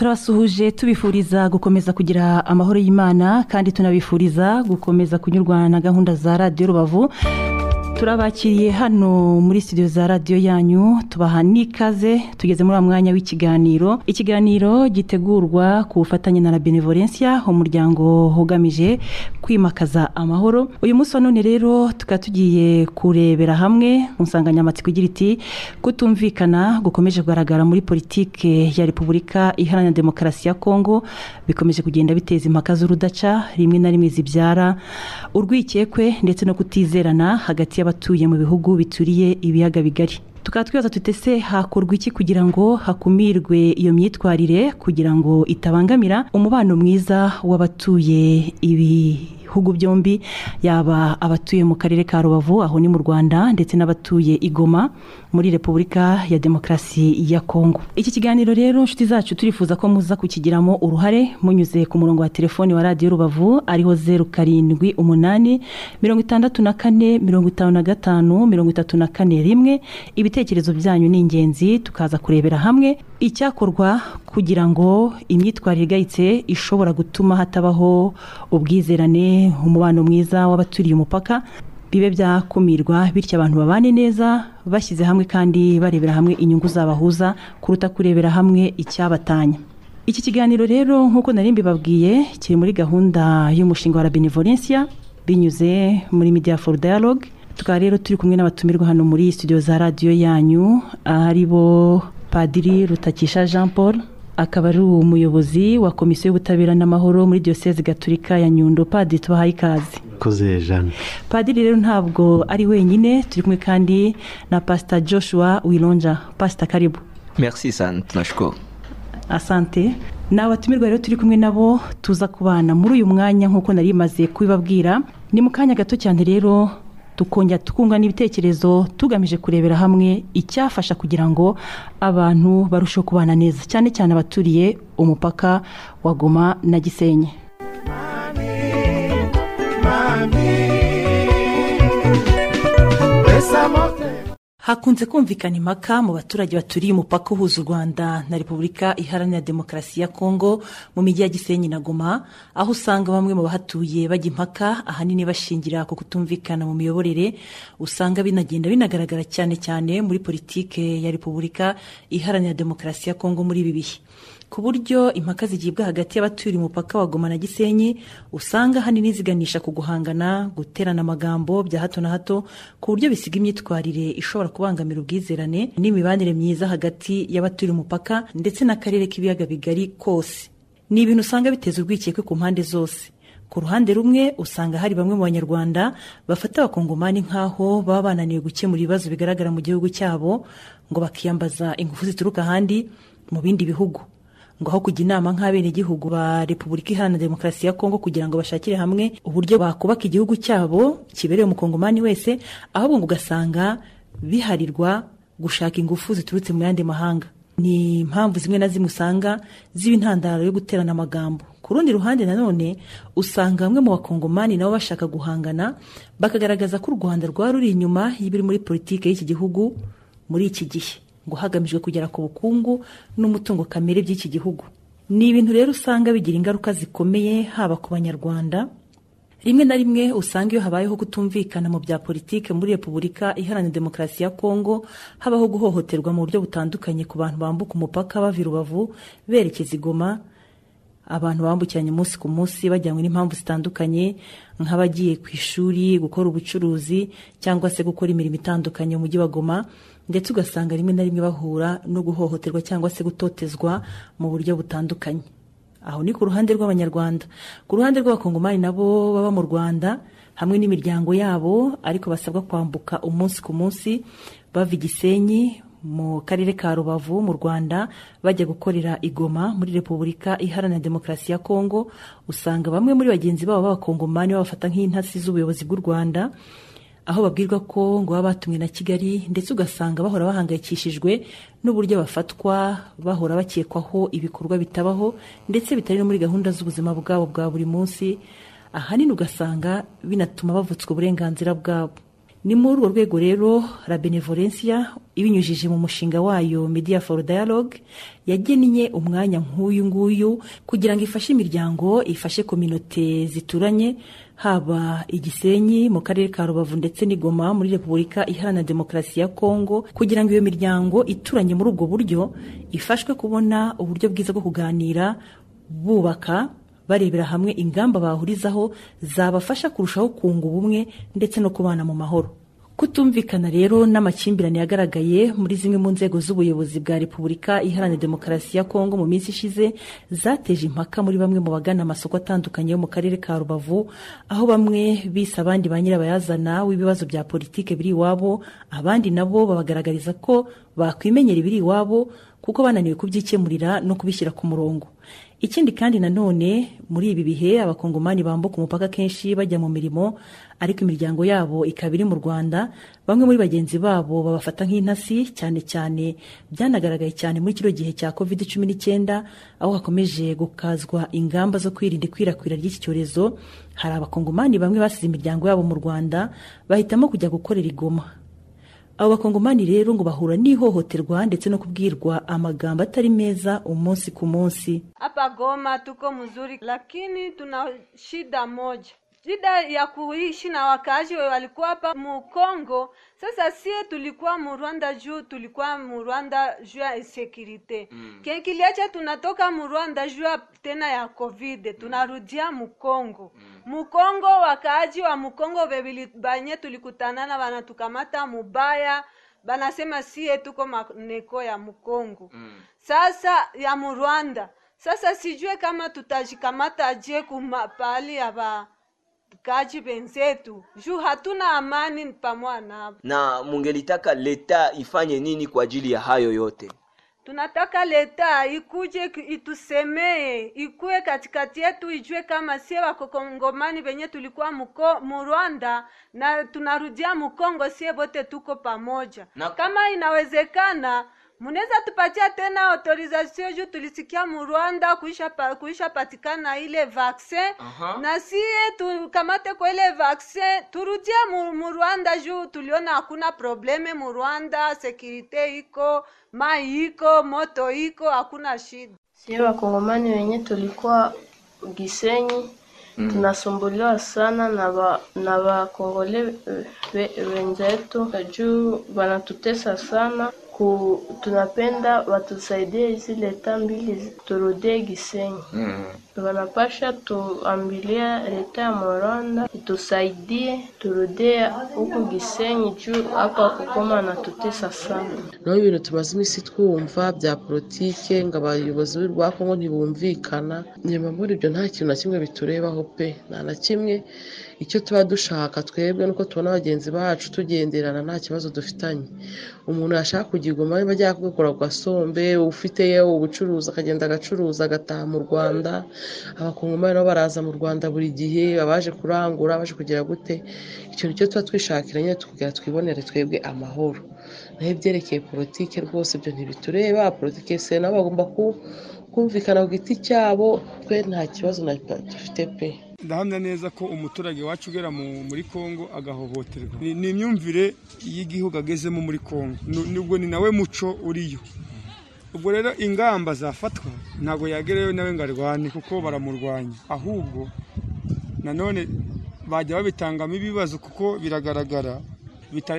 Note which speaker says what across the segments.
Speaker 1: turabasuhuje tubifuriza gukomeza kugira amahoro y'imana kandi tunabifuriza gukomeza kunyurwa na gahunda za radiyo rubavu. Turabakiriye hano muri studio za radiyo yanyu tubaha n'ikaze tugeze muri uwo mwanya w'ikiganiro. Ikiganiro gitegurwa ku bufatanye na benevolencia umuryango ugamije kwimakaza amahoro. Uyu munsi wa none rero tukaba tugiye kurebera hamwe mu nsanganyamatsiko igira iti kutumvikana gukomeje kugaragara muri politike ya repubulika iharanira demokarasi ya kongo bikomeje kugenda biteza impaka z'urudaca rimwe na rimwe zibyara urwikekwe ndetse no kutizerana hagati y'abatuye mu bihugu bituriye ibiyaga bigari. Tukaba twibaza tutese hakorwa iki kugira ngo hakumirwe iyo myitwarire kugira ngo itabangamira umubano mwiza w'abatuye ibihugu byombi yaba abatuye mu karere ka rubavu aho ni mu rwanda ndetse n'abatuye igoma muri repubulika ya demokarasi ya kongo iki kiganiro rero inshuti zacu turifuza ko muza kukigiramo uruhare munyuze ku murongo wa telefoni wa radiyo rubavu ariho zeru karindwi umunani mirongo itandatu na kane mirongo itanu na gatanu mirongo itatu na kane rimwe ibitekerezo byanyu ni ingenzi tukaza kurebera hamwe. Icyakorwa kugira ngo imyitwarire igayitse ishobora gutuma hatabaho ubwizerane umubano mwiza w'abaturiye umupaka bibe byakumirwa bityo abantu babane neza bashyize hamwe kandi barebera hamwe inyungu zabahuza kuruta kurebera hamwe icyabatanya. Iki kiganiro rero nk'uko nari mbibabwiye kiri muri gahunda y'umushinga wa la benevolencia binyuze muri media for dialogue. Tukaba rero turi kumwe n'abatumirwa hano muri studio za radiyo yanyu ari bo padiri rutakisha jean paul akaba ari umuyobozi wa komisiyo y'ubutabera n'amahoro muri diyoseze gaturika ya nyundo. Padiri tubahaye ikaze. Padiri rero ntabwo ari wenyine turi kumwe kandi na pasita joshua wironja pasita karibu.
Speaker 2: Merci sana tunashukuru
Speaker 1: asante. Ni abatumirwa rero turi kumwe nabo tuza kubana muri uyu mwanya nk'uko nari maze kubibabwira. Ni mu kanya gato cyane rero tukongera tukungurana ibitekerezo tugamije kurebera hamwe icyafasha kugira ngo abantu barusheho kubana neza. Cyane cyane abaturiye umupaka wa goma na gisenyi. Hakunze kumvikana impaka mu baturage baturiye umupaka uhuza u rwanda na repubulika iharanira demokarasi ya kongo mu mijyi ya gisenyi na goma aho usanga bamwe mu bahatuye bajya impaka ahanini bashingira ku kutumvikana mu miyoborere usanga binagenda binagaragara cyane cyane muri politike ya repubulika iharanira demokarasi ya kongo muri ibi bihe. Ku buryo impaka zigibwa hagati y'abaturiye umupaka wa goma na gisenyi usanga ahanini ziganisha ku guhangana guterana amagambo bya hato na hato ku buryo bisiga imyitwarire ishobora kubangamira ubwizerane n'imibanire myiza hagati y'abaturiye umupaka ndetse n'akarere k'ibiyaga bigari kose. Ni ibintu usanga biteza urwikekwe ku mpande zose. Ku ruhande rumwe usanga hari bamwe mu banyarwanda bafata abakongomani nk'aho baba bananiwe gukemura ibibazo bigaragara mu gihugu cyabo ngo bakiyambaza ingufu zituruka ahandi mu bindi bihugu. Ngo aho kujya inama nk'abenegihugu ba repubulika iharanira demokarasi ya kongo kugira ngo bashakire hamwe uburyo bakubaka igihugu cyabo kibereye umukongomani wese ahubwo ngo ugasanga biharirwa gushaka ingufu ziturutse mu yandi mahanga. Ni impamvu zimwe na zimwe usanga ziba intandaro yo guterana amagambo. Ku rundi ruhande nanone usanga bamwe mu bakongomani nabo bashaka guhangana bakagaragaza ko u rwanda rwaba ruri inyuma y'ibiri muri politiki y'iki gihugu muri iki gihe. Ngo hagamijwe kugera ku bukungu n'umutungo kamere by'iki gihugu. Ni ibintu rero usanga bigira ingaruka zikomeye haba ku banyarwanda. Rimwe na rimwe usanga iyo habayeho kutumvikana mu bya politiki muri repubulika iharanira demokarasi ya kongo habaho guhohoterwa mu buryo butandukanye ku bantu bambuka umupaka bava i rubavu berekeza igoma abantu bambukiranya umunsi ku munsi bajyanywe n'impamvu zitandukanye nk'abagiye ku ishuri gukora ubucuruzi cyangwa se gukora imirimo itandukanye mu mujyi wa goma. Ndetse ugasanga rimwe na rimwe bahura no guhohoterwa cyangwa se gutotezwa mu buryo butandukanye. Aho ni ku ruhande rw'abanyarwanda. Ku ruhande rw'abakongomani nabo baba mu rwanda hamwe n'imiryango yabo ariko basabwa kwambuka umunsi ku munsi bava igisenyi mu karere ka rubavu mu rwanda bajya gukorera igoma muri repubulika iharanira demokarasi ya kongo usanga bamwe muri bagenzi babo b'abakongomani babafata nk'intasi z'ubuyobozi bw'u rwanda aho babwirwa ko ngo baba batumwe na kigali ndetse ugasanga bahora bahangayikishijwe n'uburyo bafatwa bahora bakekwaho ibikorwa bitabaho ndetse bitari no muri gahunda z'ubuzima bwabo bwa buri munsi. Ahanini ugasanga binatuma bavutswa uburenganzira bwabo. Ni muri urwo rwego rero la benevolencia ibinyujije mu mushinga wayo media for dialogue yagennye umwanya nk'uyu nguyu kugira ngo ifashe imiryango ifashe kominote zituranye haba igisenyi mu karere ka rubavu ndetse n'igoma muri repubulika iharanira demokarasi ya kongo kugira ngo iyo miryango ituranye muri ubwo buryo ifashwe kubona uburyo bwiza bwo kuganira bubaka barebera hamwe ingamba bahurizaho zabafasha kurushaho kunga ubumwe ndetse no kubana mu mahoro. Kutumvikana rero n'amakimbirane yagaragaye muri zimwe mu nzego z'ubuyobozi bwa repubulika iharanira demokarasi ya kongo mu minsi ishize zateje impaka muri bamwe mu bagana amasoko atandukanye yo mu karere ka rubavu aho bamwe bise abandi ba nyirabayazana w'ibibazo bya politike biri iwabo abandi nabo babagaragariza ko bakwimenyera ibiri iwabo kuko bananiwe kubyikemurira no kubishyira ku murongo. Ikindi kandi nanone muri ibi bihe abakongomani bambuka umupaka kenshi bajya mu mirimo ariko imiryango yabo ikaba iri mu rwanda. Bamwe muri bagenzi babo babafata nk'intasi cyane cyane byanagaragaye cyane muri kino gihe cya covid cumi n'icyenda aho hakomeje gukazwa ingamba zo kwirinda ikwirakwira ry'iki cyorezo. Hari abakongomani bamwe basize imiryango yabo mu rwanda bahitamo kujya gukorera igoma. Abo bakongomani rero ngo bahura n'ihohoterwa ndetse no kubwirwa amagambo atari meza umunsi ku munsi
Speaker 3: hapa Goma tuko mzuri, lakini tuna shida moja, shida ya kuishi na wakaaji walikuwa hapa mu Kongo. Sasa sie tulikuwa Murwanda juu tulikuwa Murwanda juu ya insecurite mm. Kenkiliacha tunatoka Murwanda juu ya tena ya covid tunarudia mu mm. Mukongo wakaaji wa Mukongo bebili banye tulikutanana wanatukamata mubaya banasema sie tuko maneko ya Mukongo mm. Sasa ya Murwanda sasa sijue kama tutajikamata je kumapali ya ba kaji benzetu juu hatuna amani pamoja nao.
Speaker 4: Na mungelitaka leta ifanye nini kwa ajili ya hayo yote?
Speaker 3: Tunataka leta ikuje itusemee, ikuwe katikati yetu, ijue kama sie wakongomani venye tulikuwa muko mu Rwanda na tunarudia Mukongo, sie bote tuko pamoja
Speaker 4: na...
Speaker 3: kama inawezekana munaweza tupatia tena autorisation juu tulisikia mu Rwanda kuisha, pa, kuisha patikana ile vaccin na siye tukamate kwa ile vaccin turudie mu, mu Rwanda juu tuliona hakuna probleme mu Rwanda, sekirite iko mai iko moto iko hakuna shida.
Speaker 5: Sie wakongomani wenye tulikuwa Gisenyi mm. tunasumbuliwa sana na ba, na bakongole wenzetu juu wanatutesa sana ku, tunapenda watusaidie hizi leta mbili turudie Gisenyi mm. wanapasha tuambilia leta ya Moranda itusaidie turudie huku Gisenyi juu hapa kukoma natutesa sana.
Speaker 6: naho ibintu tumaze iminsi twumva bya politike ngo abayobozi b'u Kongo ntibumvikana nyuma muri ibyo nta kintu na kimwe biturebaho pe nta na kimwe icyo tuba dushaka twebwe nuko tubona bagenzi bacu tugenderana nta kibazo dufitanye. Umuntu yashaka kugira igoma bajya kugakora ku gasombe ufiteyo ubucuruzi akagenda agacuruza agataha mu rwanda. Abakongomani nabo baraza mu rwanda buri gihe abaje kurangura abaje kugira gute? Icyo ni cyo tuba twishakira nyine tukugira twibonere twebwe amahoro. Naho ibyerekeye politike rwose ibyo ntibitureba. Politike se nabo bagomba kumvikana ku giti cyabo twe nta kibazo dufite pe.
Speaker 7: Ndahamya neza ko umuturage wacu ugera muri congo agahohoterwa. Ni imyumvire y'igihugu agezemo muri congo nubwo ni nawe muco uriyo. Ubwo rero ingamba zafatwa ntabwo yagerayo nawe ngo arwane kuko baramurwanya. Ahubwo nanone bajya babitangamo ibibazo kuko biragaragara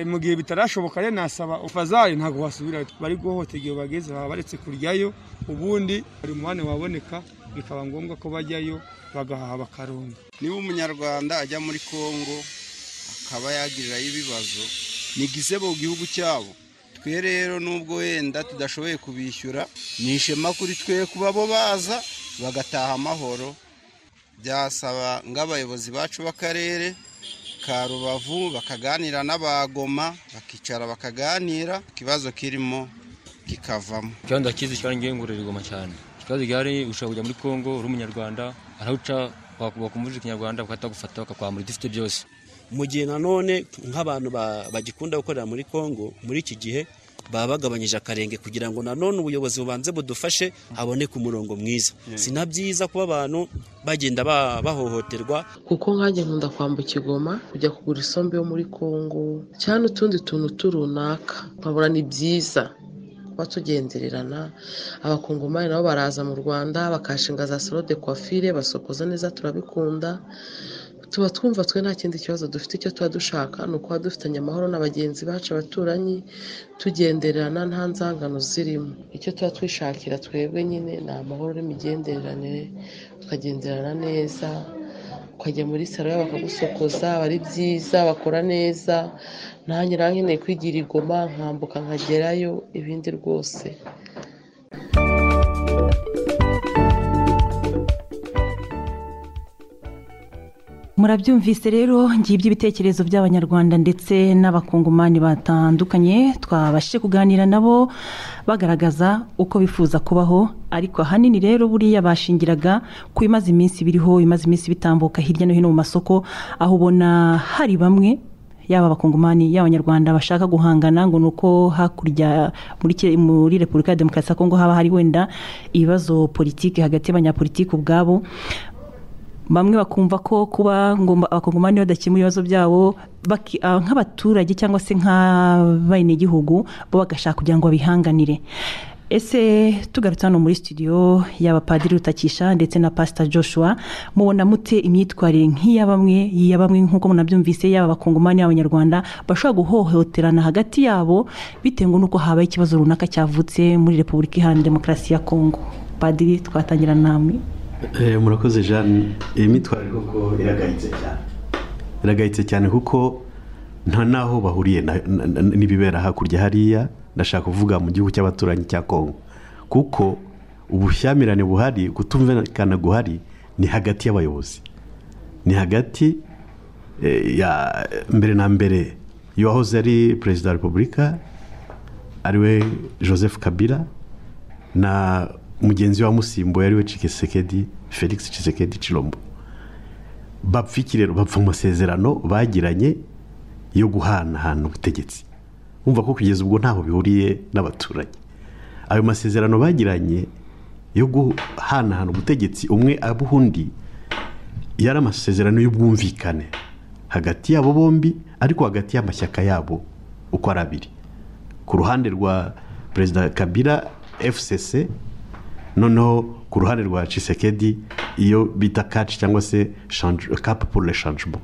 Speaker 7: mu gihe bitarashoboka rero nasaba ufazayi ntabwo wasubirayo bari guhohotera igihe bageze baba baretse kuryayo ubundi buri muhane waboneka bikaba ngombwa ko bajyayo bagahaha bakaronga
Speaker 8: niba umunyarwanda ajya muri congo akaba yagirirayo ibibazo. Ni gisebo mu gihugu cyabo. Twe rero nubwo wenda tudashoboye kubishyura ni ishema kuri twe kuba bo baza bagataha amahoro. Byasaba nk'abayobozi bacu b'akarere ka rubavu bakaganira n'abagoma bakicara bakaganira ikibazo kirimo kikavamo.
Speaker 9: Ikibazo ndakizi cyarangiye ngororerwa cyane. Ikibazo gihari ushobora kujya muri congo uri umunyarwanda arawuca bakumvije ikinyarwanda bakatagufata bakakwambura ibyo ufite byose.
Speaker 10: Mu gihe nanone nk'abantu bagikunda gukorera muri congo muri iki gihe baba bagabanyije akarenge kugira ngo nanone ubuyobozi bubanze budufashe haboneke umurongo mwiza. Si na byiza kuba abantu bagenda ba- bahohoterwa.
Speaker 6: Kuko nkanjye nkunda kwambuka igoma kujya kugura isombe yo muri kongo cyangwa utundi tuntu turunaka nkabona ni byiza. Kuba tugendererana. Abakongomani nabo baraza mu rwanda bakashinga za salo de coiffure basokoza neza turabikunda. Tuba twumva twe nta kindi kibazo dufite icyo tuba dushaka ni ukuba dufitanye amahoro na bagenzi bacu abaturanyi tugendererana nta nzangano zirimo. Icyo tuba twishakira twebwe nyine ni amahoro n'imigenderanire tukagenderana neza ukajya muri salo bakagusokoza aba ari byiza bakora neza. Nanjye nkeneye kwigira igoma nkambuka nkagerayo ibindi rwose.
Speaker 1: Murabyumvise rero ngibyo ibitekerezo by'abanyarwanda ndetse n'abakongomani batandukanye. Twabashije kuganira nabo bagaragaza uko bifuza kubaho. Ariko ahanini rero buriya bashingiraga ku bimaze iminsi biriho bimaze iminsi bitambuka hirya no hino mu masoko aho ubona hari bamwe yaba abakongomani yaba abanyarwanda bashaka guhangana ngo ni uko hakurya muri repubulika ya demokarasi ya kongo haba hari wenda ibibazo politiki hagati y'abanyapolitiki ubwabo. Bamwe bakumva ko kuba ngo abakongomani badakemura ibibazo byabo ah, nk'abaturage cyangwa se nk'abenegihugu bo bagashaka kugira ngo babihanganire. Ese tugarutse hano muri studio yaba padiri rutakisha ndetse na pasita joshua mubona mute imyitwarire nk'iya bamwe ya bamwe nk'uko munabyumvise yaba abakongomani y'abanyarwanda bashobora guhohoterana hagati yabo bitewe n'uko habaye ikibazo runaka cyavutse muri repubulika iharanira demokarasi ya kongo. Padiri twatangira namwe.
Speaker 11: Eh, murakoze jeanne. Iyi myitwarire koko iragayitse cyane. Iragayitse cyane kuko nta n'aho bahuriye n'ibibera hakurya hariya. Ndashaka kuvuga mu gihugu cy'abaturanyi cya kongo kuko ubushyamirane buhari kutumvikana guhari ni hagati y'abayobozi. Ni hagati eh, ya mbere na mbere y'uwahoze ari perezida wa repubulika ari we joseph kabila na mugenzi we wamusimbuye ari we Tshisekedi felix Tshisekedi Chilombo bapfa iki rero bapfa mu masezerano bagiranye yo guhanahana ubutegetsi. Wumva ko kugeza ubwo ntaho bihuriye n'abaturage ayo masezerano bagiranye yo guhanahana ubutegetsi umwe abuha undi yari amasezerano y'ubwumvikane. Hagati yabo bombi ariko hagati y'amashyaka yabo uko ari abiri. Ku ruhande rwa perezida kabila fcc noneho ku ruhande rwa Tshisekedi iyo bita kaci cyangwa se kapu pour le changement.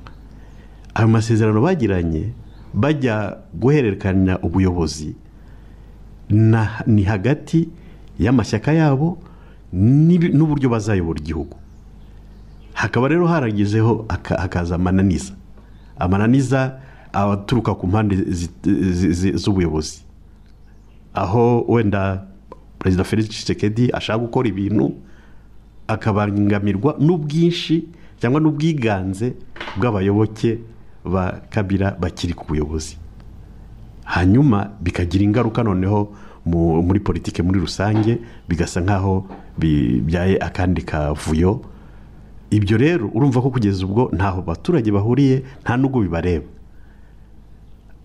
Speaker 11: Ayo masezerano bagiranye bajya guhererekanya ubuyobozi. Ni hagati y'amashyaka yabo n'uburyo bazayobora igihugu. Hakaba rero haragezeho haka- hakaza amananiza. Amananiza aturuka ku mpande zi- zi- zi- z'ubuyobozi. Aho wenda perezida felix Tshisekedi ashaka gukora ibintu akabangamirwa n'ubwinshi cyangwa n'ubwiganze bw'abayoboke ba kabira bakiri ku buyobozi. Hanyuma bikagira ingaruka noneho mu- muri politiki muri rusange bigasa nk'aho bibyaye akandi kavuyo. Ibyo rero urumva ko kugeza ubwo ntaho abaturage bahuriye nta n'ubwo bibareba.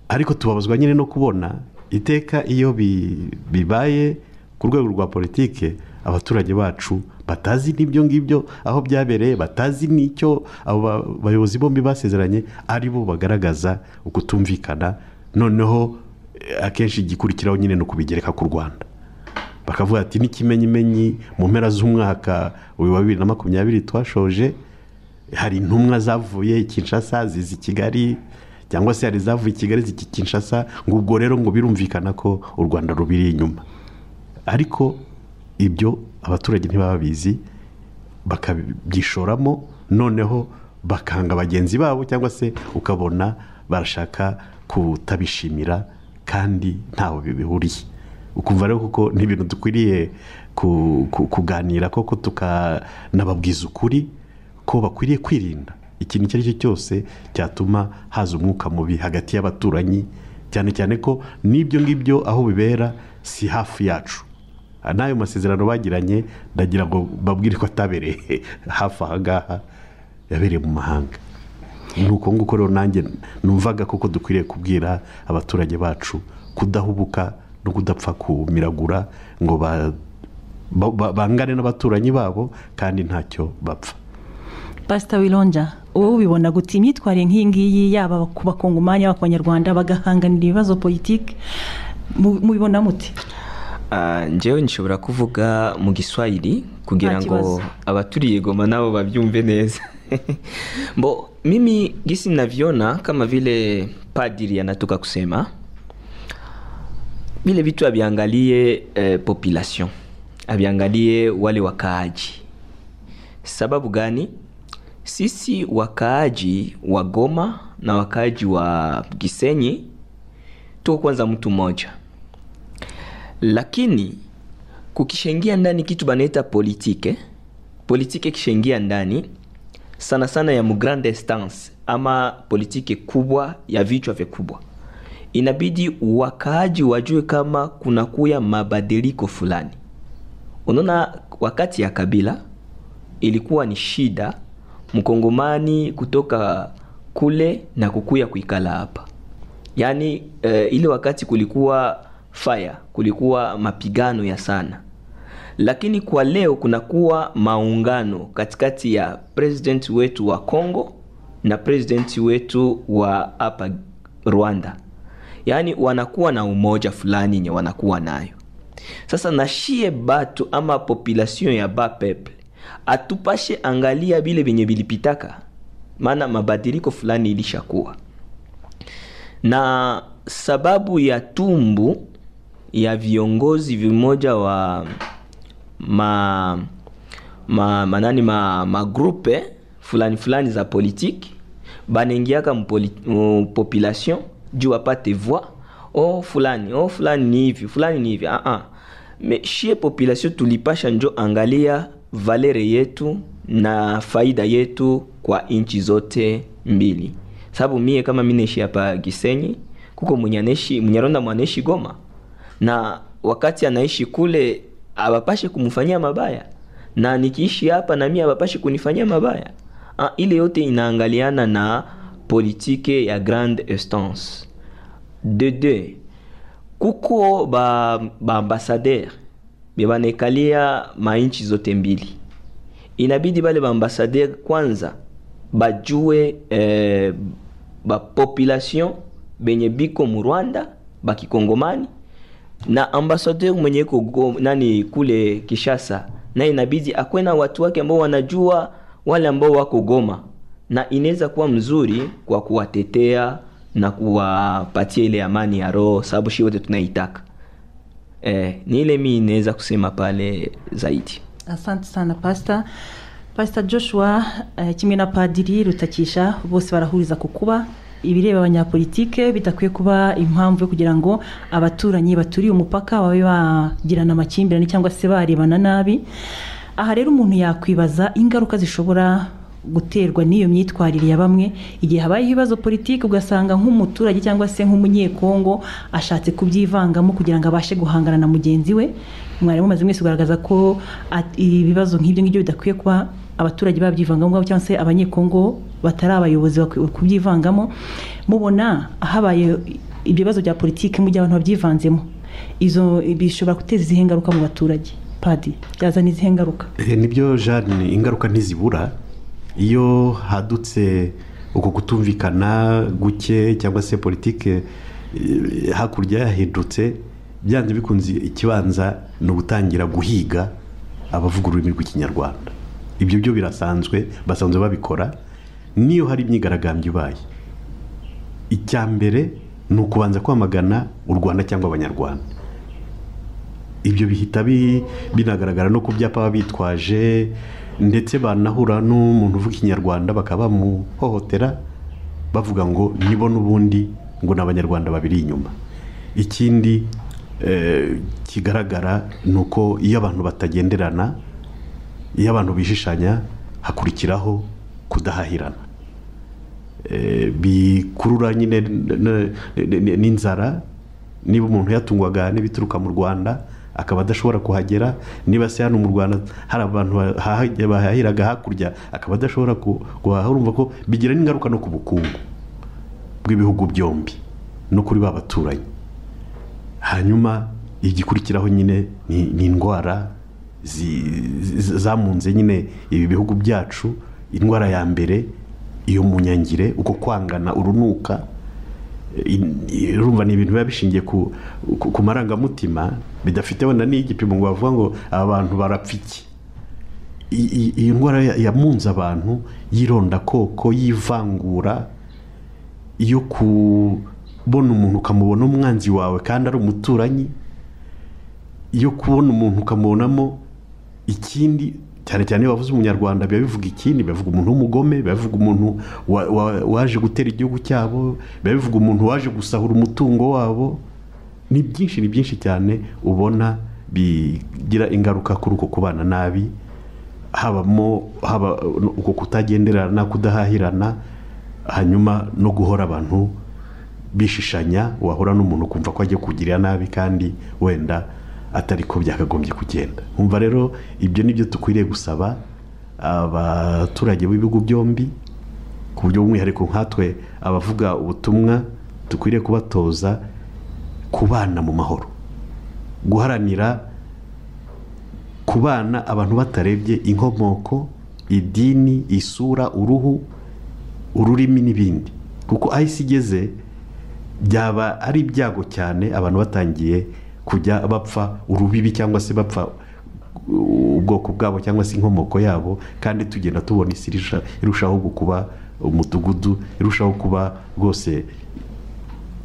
Speaker 11: Ariko tubabazwa nyine no kubona iteka iyo bi- bibaye ku rwego rwa politike abaturage bacu batazi n'ibyo ngibyo aho byabereye batazi n'icyo abo ba- bayobozi bombi basezeranye ari bo bagaragaza ukutumvikana. Noneho eh, akenshi igikurikiraho nyine ni ukubigereka ku rwanda. Bakavuga ati n'ikimenyimenyi mu mpera z'umwaka wa bibiri na makumyabiri twashoje hari intumwa zavuye i kinshasa ziza i kigali cyangwa se hari izavuye i kigali zijya i kinshasa ngo ubwo rero ngo birumvikana ko u rwanda rubiri inyuma. Ariko ibyo abaturage ntibaba babizi bakabyishoramo noneho bakanga bagenzi babo cyangwa se ukabona barashaka kutabishimira kandi ntaho bihuriye. Ukumva rero kuko ni ibintu dukwiriye ku- ku- kuganira koko tukanababwiza ukuri ko bakwiriye kwirinda. Ikintu icyo ari cyo cyose cyatuma haza umwuka mubi hagati y'abaturanyi cyane cyane ko n'ibyo ngibyo aho bibera si hafi yacu. N'ayo masezerano bagiranye ndagira ngo babwire ko atabereye hafi aha ngaha yabereye mu mahanga. Ni uko nguko rero nanjye numvaga koko dukwiriye kubwira abaturage bacu kudahubuka no kudapfa kumiragura ngo ba- ba- ba- bangane n'abaturanyi babo kandi ntacyo bapfa.
Speaker 1: Pasita wironja wowe ubibona gute? Imyitwarire nk'iyi ngiyi yaba ku bakongomani yaba ku banyarwanda bagahanganira ibibazo politiki mu- mubibona mute?
Speaker 2: Ah, njyewe nshobora kuvuga mu giswahili kugira ngo
Speaker 1: abaturi
Speaker 2: abaturiye goma nabo babyumve neza. Mbo mimi gisi naviona kama vile padiri anatoka kusema vile vitu aviangalie eh, population aviangalie wale wakaaji. Sababu gani? Sisi wakaaji wa goma na wakaaji wa gisenyi tuko kwanza mtu mmoja lakini kukishaingia ndani kitu banaita politike. Politike kishaingia ndani sana sana ya mugrande instance ama politike kubwa ya vichwa vikubwa inabidi wakaaji wajue kama kunakuya mabadiliko fulani. Unaona wakati ya kabila ilikuwa ni shida mkongomani kutoka kule na kukuya kuikala hapa. Yaani eh, ile wakati kulikuwa fire. Kulikuwa mapigano ya sana. Lakini kwa leo kunakuwa maungano katikati ya president wetu wa congo na president wetu wa hapa rwanda. Yaani wanakuwa na umoja fulani yenye wanakuwa nayo. Sasa nashie batu ama population ya ba peple atupashe angalia vile vyenye vilipitaka. Maana mabadiliko fulani ilishakuwa. Na sababu ya tumbu ya viongozi vimoja wa ma, ma, manani ma, magrupe fulani fulani za politiki. Banaingiaka population juu wapate voix. Oh fulani oh fulani ni hivi fulani ni hivi ah, ah. me shie population tulipasha njo angalia valere yetu na faida yetu kwa inchi zote mbili. Sababu mie kama mi naishi hapa gisenyi kuko mwenye anaishi mnyaronda mwanaishi goma na wakati anaishi kule abapashe kumfanyia mabaya. Na nikiishi hapa nami abapashe kunifanyia mabaya. Ha, ile yote inaangaliana na politike ya grande instance. De deux. Kuko ba, ba ambassadeur bebanekalia mainchi zote mbili. Inabidi bale baambassadeur kwanza bajue eh, bapopulation benye biko mu rwanda bakikongomani na ambassadeur mwenye iko nani kule kishasa na inabidi akwe na watu wake ambao wanajua wale ambao wako goma. Na inaweza kuwa mzuri kwa kuwatetea na kuwapatia ile amani ya roho sababu shi wote tunaitaka. Eh, ni ile mi inaweza kusema pale zaidi.
Speaker 1: Asante sana Pastor. Pastor joshua eh, kimwe na padiri rutakisha bose barahuriza ku kuba ibireba abanyapolitike bidakwiye kuba impamvu yo kugira ngo abaturanyi baturiye umupaka babe bagirana amakimbirane cyangwa se barebana nabi. Aha rero umuntu yakwibaza ingaruka zishobora guterwa n'iyo myitwarire ya bamwe. Igihe habaye ibibazo politiki ugasanga nk'umuturage cyangwa se nk'umunyekongo ashatse kubyivangamo kugira ngo abashe guhangana na mugenzi we. Mwarimu umaze mwese kugaragaza ko ibibazo nk'ibyo ngibyo bidakwiye kuba abaturage babyivangamo cyangwa se abanyekongo batari abayobozi kubyivangamo mubona habaye ibyo bibazo bya politiki mu gihe abantu babyivanzemo. Izo bishobora guteza izihe ngaruka mu baturage. Padi byazana izihe ngaruka
Speaker 11: Eh, ni byo jane ingaruka ntizibura. Iyo hadutse uko kutumvikana guke cyangwa se politike eh, hakurya yahindutse byanze bikunze ikibanza ni ugutangira guhiga abavuga ururimi rw'ikinyarwanda ibyo byo birasanzwe basanzwe babikora. Niyo hari imyigaragambyo ibaye. Icya mbere ni ukubanza kwamagana u rwanda cyangwa abanyarwanda. Ibyo bihita bi- binagaragara no ku byapa baba bitwaje ndetse banahura n'umuntu uvuga ikinyarwanda bakaba bamuhohotera bavuga ngo nibo n'ubundi ngo ni abanyarwanda babiri inyuma. Ikindi eh, kigaragara ni uko iyo abantu batagenderana iyo abantu bishishanya hakurikiraho kudahahirana. Eh, bikurura nyine n'inzara. Niba umuntu yatungwaga n'ibituruka mu rwanda akaba adashobora kuhagera. Niba se hano mu rwanda hari abantu bahahiraga hakurya akaba adashobora kuhaha urumva ko bigira n'ingaruka no ku bukungu bw'ibihugu byombi no kuri ba baturanyi. Hanyuma igikurikiraho nyine ni indwara zamunze nyine ibi bihugu byacu indwara ya mbere iyo munyangire uko kwangana urunuka urumva ni ibintu biba bishingiye ku, marangamutima bidafite wenda n'igipimo ngo bavuga ngo aba bantu barapfa iki? Iyi ndwara ya- yamunze abantu y'irondakoko y'ivangura yo kubona umuntu ukamubona umwanzi wawe kandi ari umuturanyi yo kubona umuntu ukamubonamo ikindi cyane cyane bavuze umunyarwanda biba bivuga ikindi bivuga umuntu w'umugome bivuga umuntu wa- wa- waje gutera igihugu cyabo bivuga umuntu waje gusahura umutungo wabo. Ni byinshi ni byinshi cyane ubona bigira ingaruka kuri uko kubana nabi habamo haba uko kutagenderana kudahahirana hanyuma no guhora abantu bishishanya wahura n'umuntu ukumva ko agiye kugirira nabi kandi wenda atari ko byakagombye kugenda. Umva rero ibyo ni byo dukwiriye gusaba abaturage b'ibihugu byombi ku buryo bw'umwihariko nkatwe abavuga ubutumwa dukwiriye kubatoza kubana mu mahoro. Guharanira kubana abantu batarebye inkomoko idini isura uruhu ururimi n'ibindi. Kuko aho isi igeze byaba ari ibyago cyane abantu batangiye kujya bapfa urubibi cyangwa se bapfa ubwoko bwabo cyangwa se inkomoko yabo kandi tugenda tubona isi irusha- irushaho kuba umudugudu irushaho kuba rwose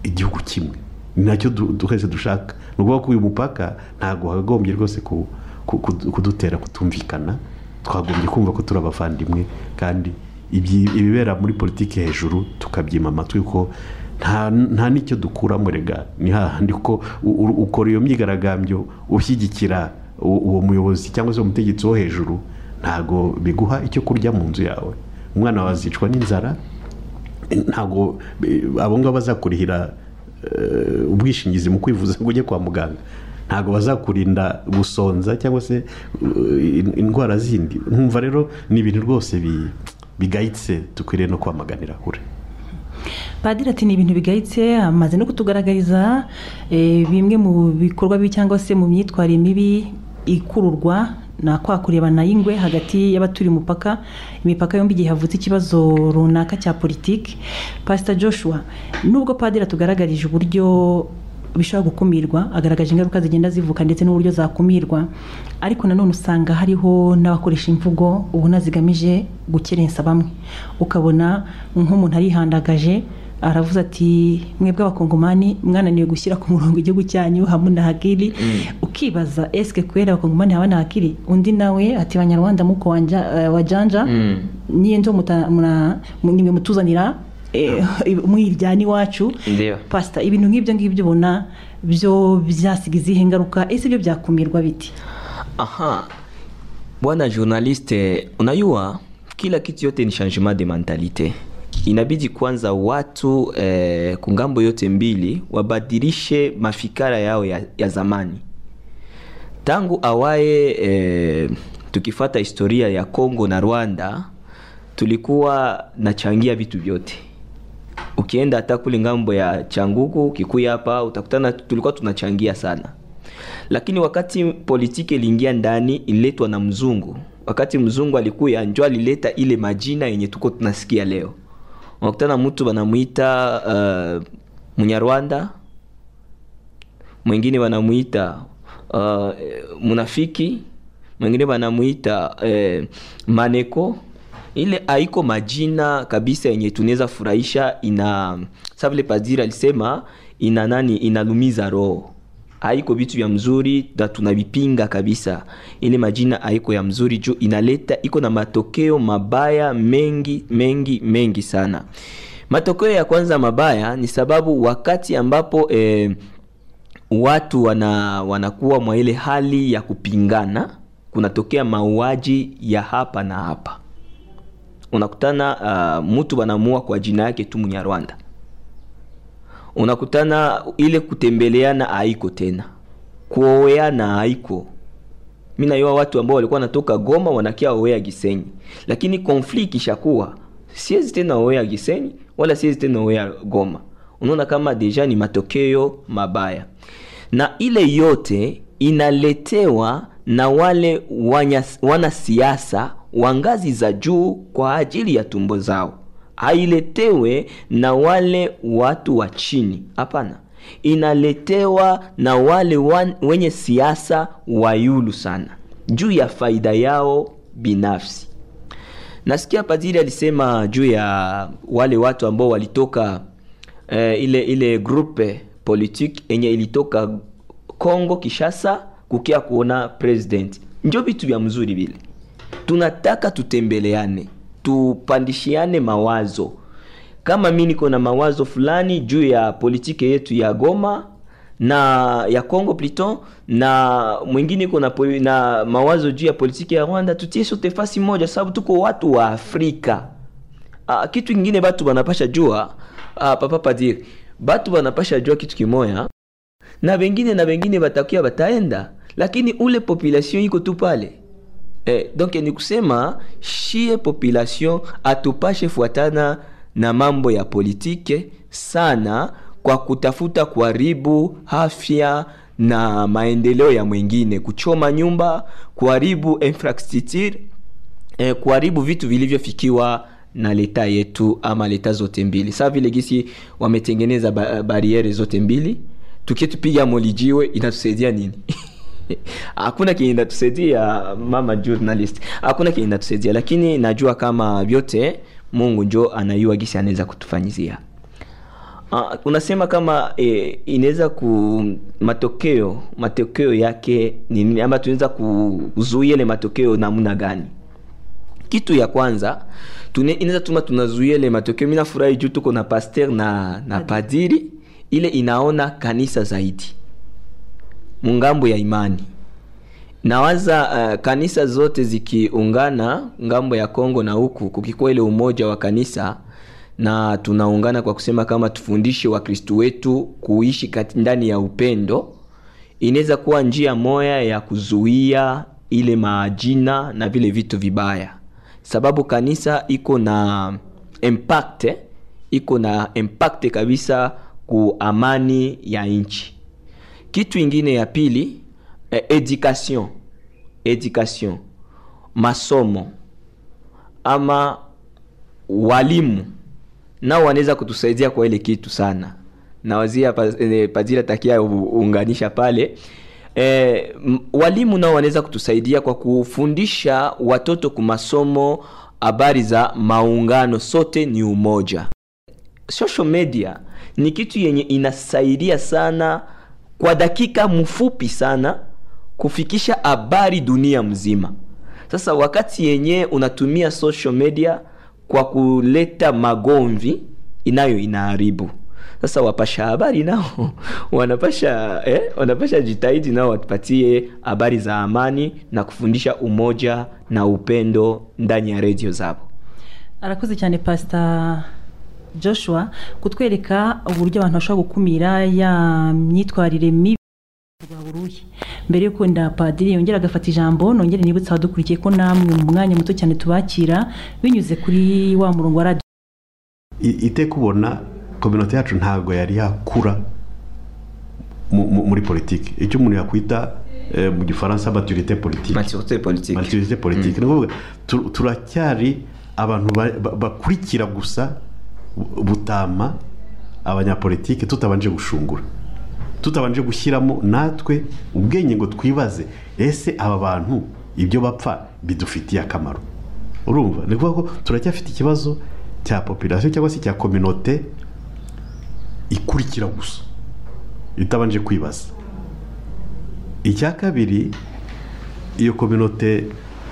Speaker 11: igihugu kimwe. Ni na cyo twese dushaka. Ni ukuvuga ko uyu mupaka ntabwo hakagombye rwose ku- ku- ku- kudutera kutumvikana. Twagombye kumva ko turi abavandimwe kandi ibibera muri politiki hejuru tukabyima amatwi ko nta n'icyo dukuramo rega. Ni hahandi ko ukora iyo myigaragambyo ushyigikira uwo muyobozi cyangwa se umutegetsi wo hejuru ntabwo biguha icyo kurya mu nzu yawe. Umwana wawe azicwa n'inzara ntabwo abo ngabo bazakurihira eh, ubwishingizi mu kwivuza ngo ujye kwa muganga. Ntabwo bazakurinda gusonza cyangwa se eh, in- indwara zindi. Nkumva rero ni ibintu rwose bi- bigayitse dukwiriye no kwamaganira kure.
Speaker 1: Padiri ati ni ibintu bigayitse amaze no kutugaragariza eh, bimwe mu bikorwa bibi cyangwa se mu myitwarire mibi ikururwa na kwa kurebana y'ingwe hagati y'abaturiye umupaka imipaka yombi igihe havutse ikibazo runaka cya politiki. Pasita joshua nubwo padiri atugaragarije uburyo bishobora gukumirwa agaragaje ingaruka zigenda zivuka ndetse n'uburyo zakumirwa. Ariko nanone usanga hariho n'abakoresha imvugo ubona zigamije gukerensa bamwe. Ukabona nk'umuntu arihandagaje aravuze ati mwebwe abakongomani mwananiwe gushyira ku murongo igihugu cyanyu hamwe na hakiri. Ukibaza esike kwera abakongomani hamwe na hakiri? Undi nawe ati banyarwanda muko eh, wajanja. Niyo nzo nimwe mutuzanira mwiryana iwacu.
Speaker 2: Pasta
Speaker 1: pasita ibintu nk'ibyo ngibyo ubona byo byasiga izihe ngaruka? Ese byo byakumirwa biti?
Speaker 2: Aha. Bwana journaliste unajua kila kitu yote ni changement de mentalite. Inabidi kwanza watu eh, kungambo yote mbili wabadilishe mafikara yao ya, ya zamani. Tangu awaye eh, tukifata historia ya congo na rwanda tulikuwa nachangia vitu vyote ukienda hata kule ng'ambo ya changuku kikuya hapa utakutana tulikuwa tunachangia sana. Lakini wakati politiki iliingia ndani ililetwa na mzungu. Wakati mzungu alikuya njo alileta ile majina yenye tuko tunasikia leo. Unakutana mtu wanamwita uh, mnyarwanda mwingine wanamwita uh, munafiki mwingine wanamwita uh, maneko ile haiko majina kabisa yenye tunaweza furahisha ina savile padiri alisema ina nani inalumiza roho. Haiko vitu vya mzuri na tunavipinga kabisa. Ile majina haiko ya mzuri juu inaleta iko na matokeo mabaya mengi mengi mengi sana. Matokeo ya kwanza mabaya ni sababu wakati ambapo eh, watu wana wanakuwa mwa ile hali ya kupingana kunatokea mauaji ya hapa na hapa unakutana uh, mtu banamua kwa jina yake tu Munyarwanda, unakutana ile kutembeleana haiko tena. Kuoweana haiko. Mi naiwa watu ambao walikuwa natoka goma wanakia owea gisenyi. Lakini konfli ikishakuwa siwezi tena owea gisenyi wala siwezi tena oea goma. Unaona kama deja ni matokeo mabaya. Na ile yote inaletewa na wale wanasiasa wa ngazi za juu kwa ajili ya tumbo zao. Hailetewe na wale watu wa chini. Hapana. Inaletewa na wale wan, wenye siasa wayulu sana. Juu ya faida yao binafsi. Nasikia padiri alisema juu ya wale watu ambao walitoka eh, ile ile grupe politique enye ilitoka congo kishasa kukia kuona president. Njo vitu vya mzuri vile tunataka tutembeleane tupandishiane mawazo. Kama mi niko na mawazo fulani juu ya politiki yetu ya goma na ya congo pliton na mwingine iko na, na mawazo juu ya politiki ya rwanda tutie sote fasi moja sababu tuko watu wa afrika. A, kitu kingine batu banapasha jua uh, papa padiri batu banapasha jua kitu kimoya na bengine na bengine batakia bataenda lakini ule population iko tu pale eh, donc ni kusema shie population atupashe fuatana na mambo ya politike sana kwa kutafuta kuharibu afya na maendeleo ya mwingine kuchoma nyumba kuharibu infrastructure eh, kuharibu vitu vilivyofikiwa na leta yetu ama leta zote mbili. Saa vile gisi wametengeneza ba bariere zote mbili? Tukitupiga molijiwe inatusaidia nini hakuna kenye inatusaidia mama journalist. Hakuna kenye inatusaidia lakini najua kama vyote mungu njo anayua gisi anaweza kutufanyizia. Uh, unasema kama eh, inaweza ku matokeo matokeo yake ni nini? Ama tunaweza kuzuia ile matokeo namna gani? Kitu ya kwanza tune- inaweza tuma tunazuia ile matokeo. Mi nafurahi juu tuko na paster na, na padiri. Ile inaona kanisa zaidi mungambo ya imani. Nawaza uh, kanisa zote zikiungana ng'ambo ya kongo na huku kukikuwa ile umoja wa kanisa na tunaungana kwa kusema kama tufundishe wakristu wetu kuishi ndani ya upendo inaweza kuwa njia moya ya kuzuia ile maajina na vile vitu vibaya. Sababu kanisa iko na impact iko na impact kabisa ku amani ya nchi kitu ingine ya pili eh, education. Education. Masomo. Ama walimu. Nao wanaweza kutusaidia kwa ile kitu sana. Nawazia wazia eh, padira takia unganisha pale. Eh, walimu nao wanaweza kutusaidia kwa kufundisha watoto kumasomo habari za maungano. Sote ni umoja. Social media ni kitu yenye inasaidia sana kwa dakika mfupi sana kufikisha habari dunia mzima. Sasa wakati yenye unatumia social media kwa kuleta magomvi inayo inaharibu. Sasa wapasha habari nao wanapasha eh, wanapasha jitahidi nao watupatie habari za amani na kufundisha umoja na upendo ndani ya redio zabo.
Speaker 1: Arakoze cyane pasita joshua kutwereka uburyo abantu bashobora gukumira ya myitwarire mibi. Rwaburuye mbere y'uko nda padiri yongera agafata ijambo nongere nibutse abadukurikiye ko namwe mu mwanya muto cyane tubakira binyuze kuri wa murongo wa radiyo
Speaker 11: iteka ubona kominote yacu ntabwo yari yakura mu- mu- muri politiki. Icyo umuntu yakwita eh, mu gifaransa maturite politiki maturite politiki ni ukuvuga tu- turacyari abantu ba- ba- bakurikira gusa butama abanyapolitiki tutabanje gushungura. Tutabanje gushyiramo natwe ubwenge ngo twibaze ese aba bantu ibyo bapfa bidufitiye akamaro? Urumva? Ni ukuvuga ko turacyafite ikibazo cya population cyangwa se cya kominote ikurikira gusa. Itabanje kwibaza. Icya kabiri iyo kominote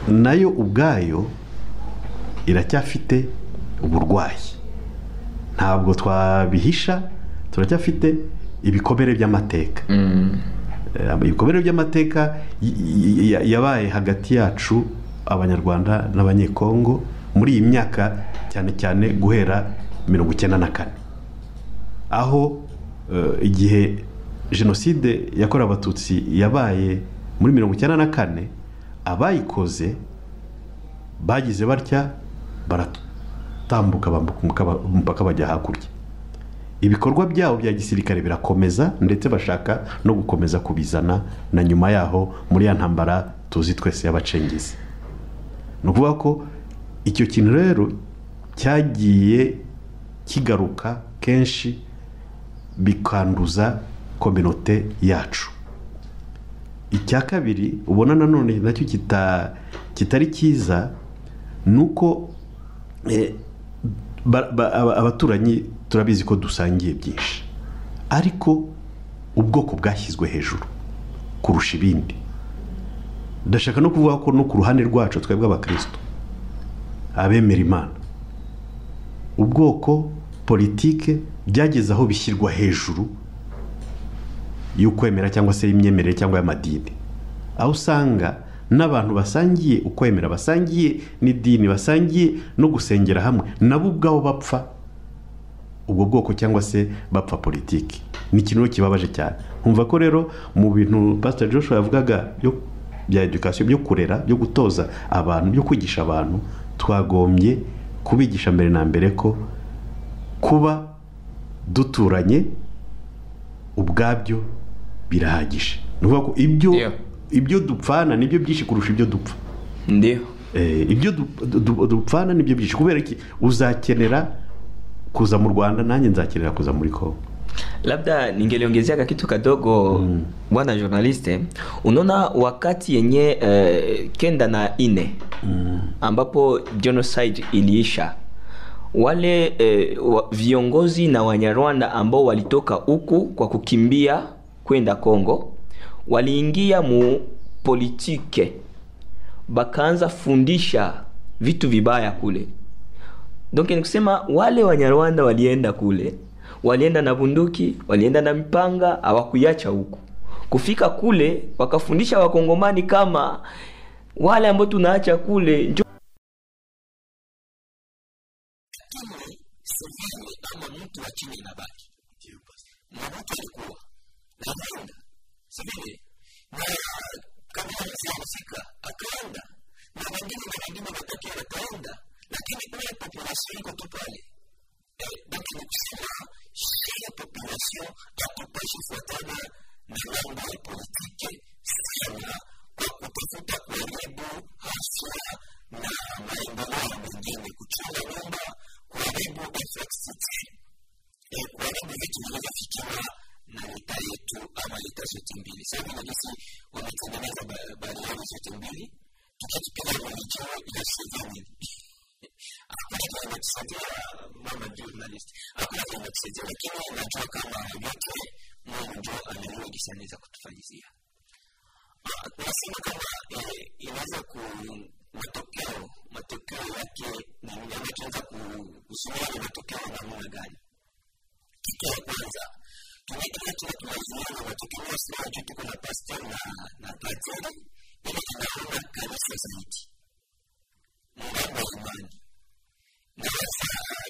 Speaker 11: na yo ubwayo iracyafite uburwayi. Ntabwo twabihisha turacyafite ibikomere by'amateka. Eh, ibikomere by'amateka yabaye hagati yacu abanyarwanda n'abanyekongo muri iyi myaka cyane cyane guhera mirongo icyenda na kane. Aho eh, igihe jenoside yakorewe abatutsi yabaye muri mirongo icyenda na kane abayikoze bagize batya baratambuka bambuka umupaka- bajya hakurya. Ibikorwa byabo bya gisirikare birakomeza ndetse bashaka no gukomeza kubizana na nyuma yaho muri ya ntambara tuzi twese y'abacengezi ni ukuvuga ko icyo kintu rero cyagiye kigaruka kenshi bikanduza kominote yacu. Icya kabiri ubona nanone na cyo kita- kitari cyiza ni uko eh, ba- ba- aba- abaturanyi turabizi ko dusangiye byinshi. Ariko ubwoko bwashyizwe hejuru kurusha ibindi. Ndashaka no kuvuga ko no ku ruhande rwacu twebwe abakristo abemera imana ubwoko politike byageze aho bishyirwa hejuru y'ukwemera cyangwa se y'imyemerere cyangwa y'amadini. Aho usanga n'abantu basangiye ukwemera basangiye n'idini basangiye no gusengera hamwe. Nabo ubwabo bapfa ubwo bwoko cyangwa se bapfa politiki. Ni ikintu kibabaje cyane. Nkumva ko rero mu bintu pastor joshua yavugaga bya edukasiyo byo kurera byo gutoza abantu byo kwigisha abantu twagombye kubigisha mbere na mbere ko kuba duturanye ubwabyo birahagije. Ni ukuvuga ko ibyo ibyo dupfana nibyo byinshi kurusha ibyo dupfa.
Speaker 2: Ndio.
Speaker 11: Ibyo du- du- dupfana nibyo byinshi. Kubera iki uzakenera kuza mu rwanda nanjye nzakenera kuza muri kongo
Speaker 2: labda ningeliongezea kitu kadogo bwana journaliste. Unaona wakati yenye uh, kenda na ine mm. ambapo genocide iliisha wale eh, wa, viongozi na wanyarwanda ambao walitoka huku kwa kukimbia kwenda Kongo waliingia mu politike bakaanza fundisha vitu vibaya kule. Donc ni kusema wale wanyarwanda walienda kule walienda na bunduki walienda na mipanga hawakuiacha huku. Kufika kule wakafundisha wakongomani kama wale ambao tunaacha kule njo
Speaker 12: ama mtu wa chini inabaki. Na alikuwa sivile na kabla mzihusika akaenda. Na wengine na wengine matokeo wataenda lakini ule population iko tu pale. Donc ni kusema shile population hatupashi fuatana na mambo ya politike sana kwa kutafuta kuharibu haswa na maendeleo mengine kuchunga nyumba kuharibu infrastructure eh, kuharibu vitu vinavyofikiwa na lita yetu ama lita zote mbili. Sasa nahisi wametengeneza ba- zote mbili. Tukakipiga mwelekeo ya seveni hakuna kinachotusaidia mama journalist. Hakuna kinachotusaidia lakini najua kama yote mungu anajua gisi anaweza kutufanyizia. Ah, nasema kama eh, inaweza ku matokeo matokeo yake ni nini? Ama tunaweza kuzuia ni matokeo ya namna gani? Kitu ya kwanza tunaendelea tuwa tunazuia na pastor na na ili tunaona kanisa zaidi ng'ambo ya imani na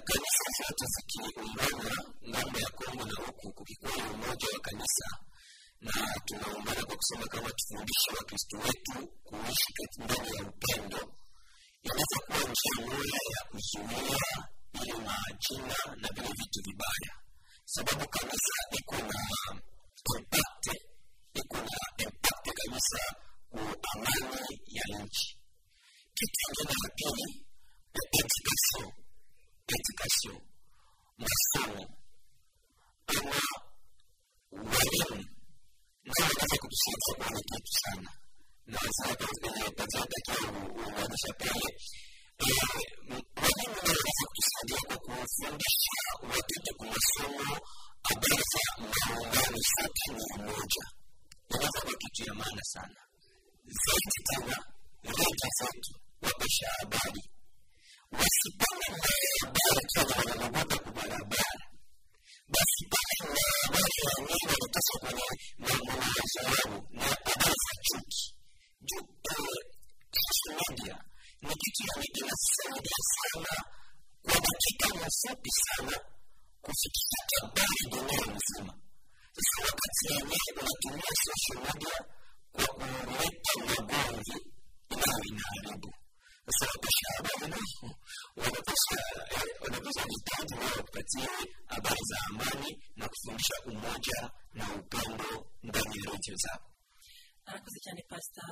Speaker 12: kanisa zote zikiungana ng'ambo ya Kongo na huku kukikuwa umoja wa kanisa na tunaungana kwa kusema kama tufundishe wakristo wetu kuishi ndani ya upendo inaweza kuwa njia moja ya kuzuia ile majina na vile vitu vibaya sababu kanisa iko na impact iko na impact kabisa ku amani ya nchi kitu ingine ya pili education education masomo ama walimu ndio wanaweza kutusaidia kuona kitu sana na wazatakiwa uonyesha pale walimu ndio wanaweza kutusaidia kwa kufundisha watoto kwa masomo abaza za maungano sote ni umoja inaweza kwa kitu ya maana sana zaidi tena redio zetu wapasha habari wasipane na habari kama wanamagota kwa barabara basi pale na habari ya nini wanatosa kwenye mawazo yao na habari za chuki juu social media ni kitu yani inasaidia sana kwa dakika mafupi sana kufikisha habari dunia nzima. Sasa wakati yenyewe unatumia social media kwa kuleta magomvi inayo inaharibu sasa wapasha habari nao wanapasha wanapasha jitahidi wao wapatie habari za amani umoja na upendo ndani ya redio zao.
Speaker 1: Arakoze cyane pasita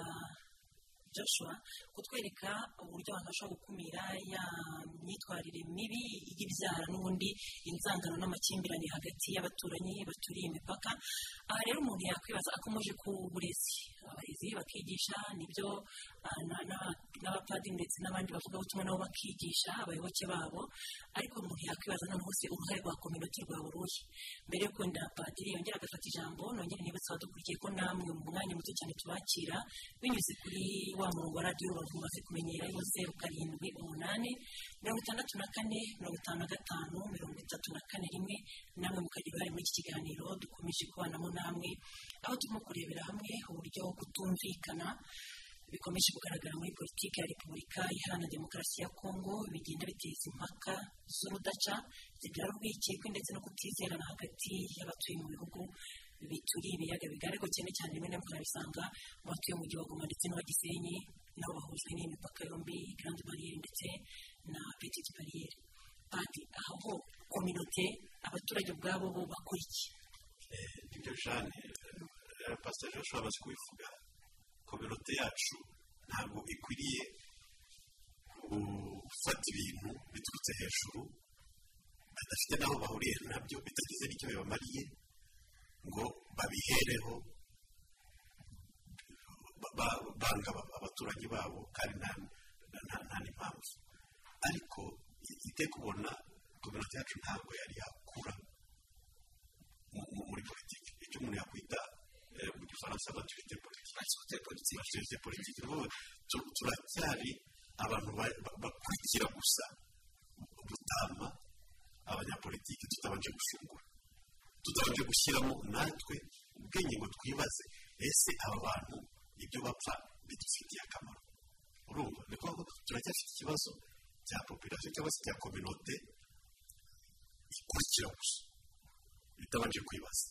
Speaker 1: joshua kutwereka uburyo abantu bashobora gukumira ya myitwarire mibi y'ibyara n'ubundi inzangano n'amakimbirane hagati y'abaturanyi baturiye imipaka. Aha rero umuntu yakwibaza akomeje ku burezi. Abarezi bakigisha ni byo ah, na- na- n'abapadiri ndetse n'abandi bavugabutumwa nabo bakigisha abayoboke babo ariko umuntu yakwibaza noneho se uruhare rwa kominoti rwaba uruhe mbere yo kwenda padiri yongera agafata ijambo nongere nibutse abadukurikiye ko namwe mu mwanya muto cyane tubakira binyuze kuri wa murongo wa radiyo rubavu kumenyera yo zeru umunani mirongo itandatu na kane mirongo itanu na gatanu mirongo itatu na kane rimwe namwe mukagira uruhare muri iki kiganiro dukomeje kubanamo namwe aho turimo kurebera hamwe uburyo kutumvikana bikomeje kugaragara muri politiki ya repubulika iharanira demokarasi ya kongo bigenda biteza impaka z'urudaca zibyara urwikekwe ndetse no kutizerana hagati y'abatuye mu bihugu bituriye ibiyaga bigari ariko cyane cyane rimwe na rimwe ukabisanga mu gihugu ndetse n'uwa gisenyi nabo bahujwe n'imipaka yombi grande barriere ndetse na petite barriere padi aho kominote abaturage ubwabo bo bakora iki
Speaker 11: ibyo jane eh, pastor joshua amaze kubivuga kominote yacu ntabwo ikwiriye gufata ibintu biturutse hejuru badafite n'aho bahuriye na byo bitagize n'icyo bibamariye ngo babihereho ba- ba- banga aba- abaturage babo kandi nta n'impamvu. Ariko i- iteka ubona kominote yacu ntabwo yari yakura mu- mu- muri politiki. Icyo umuntu yakwita eh, mu gifaransa maturite politiki politiki turacyari abantu ba- ba- bakurikira gusa. Gutama abanyapolitiki tutabanje gufungura. Tutabanje gushyiramo natwe ubwenge ngo twibaze ese aba bantu ibyo bapfa bidufitiye akamaro? Urumva? Ni ko turacyafite ikibazo cya population cyangwa se cya kominote ikurikira gusa bitabanje kwibaza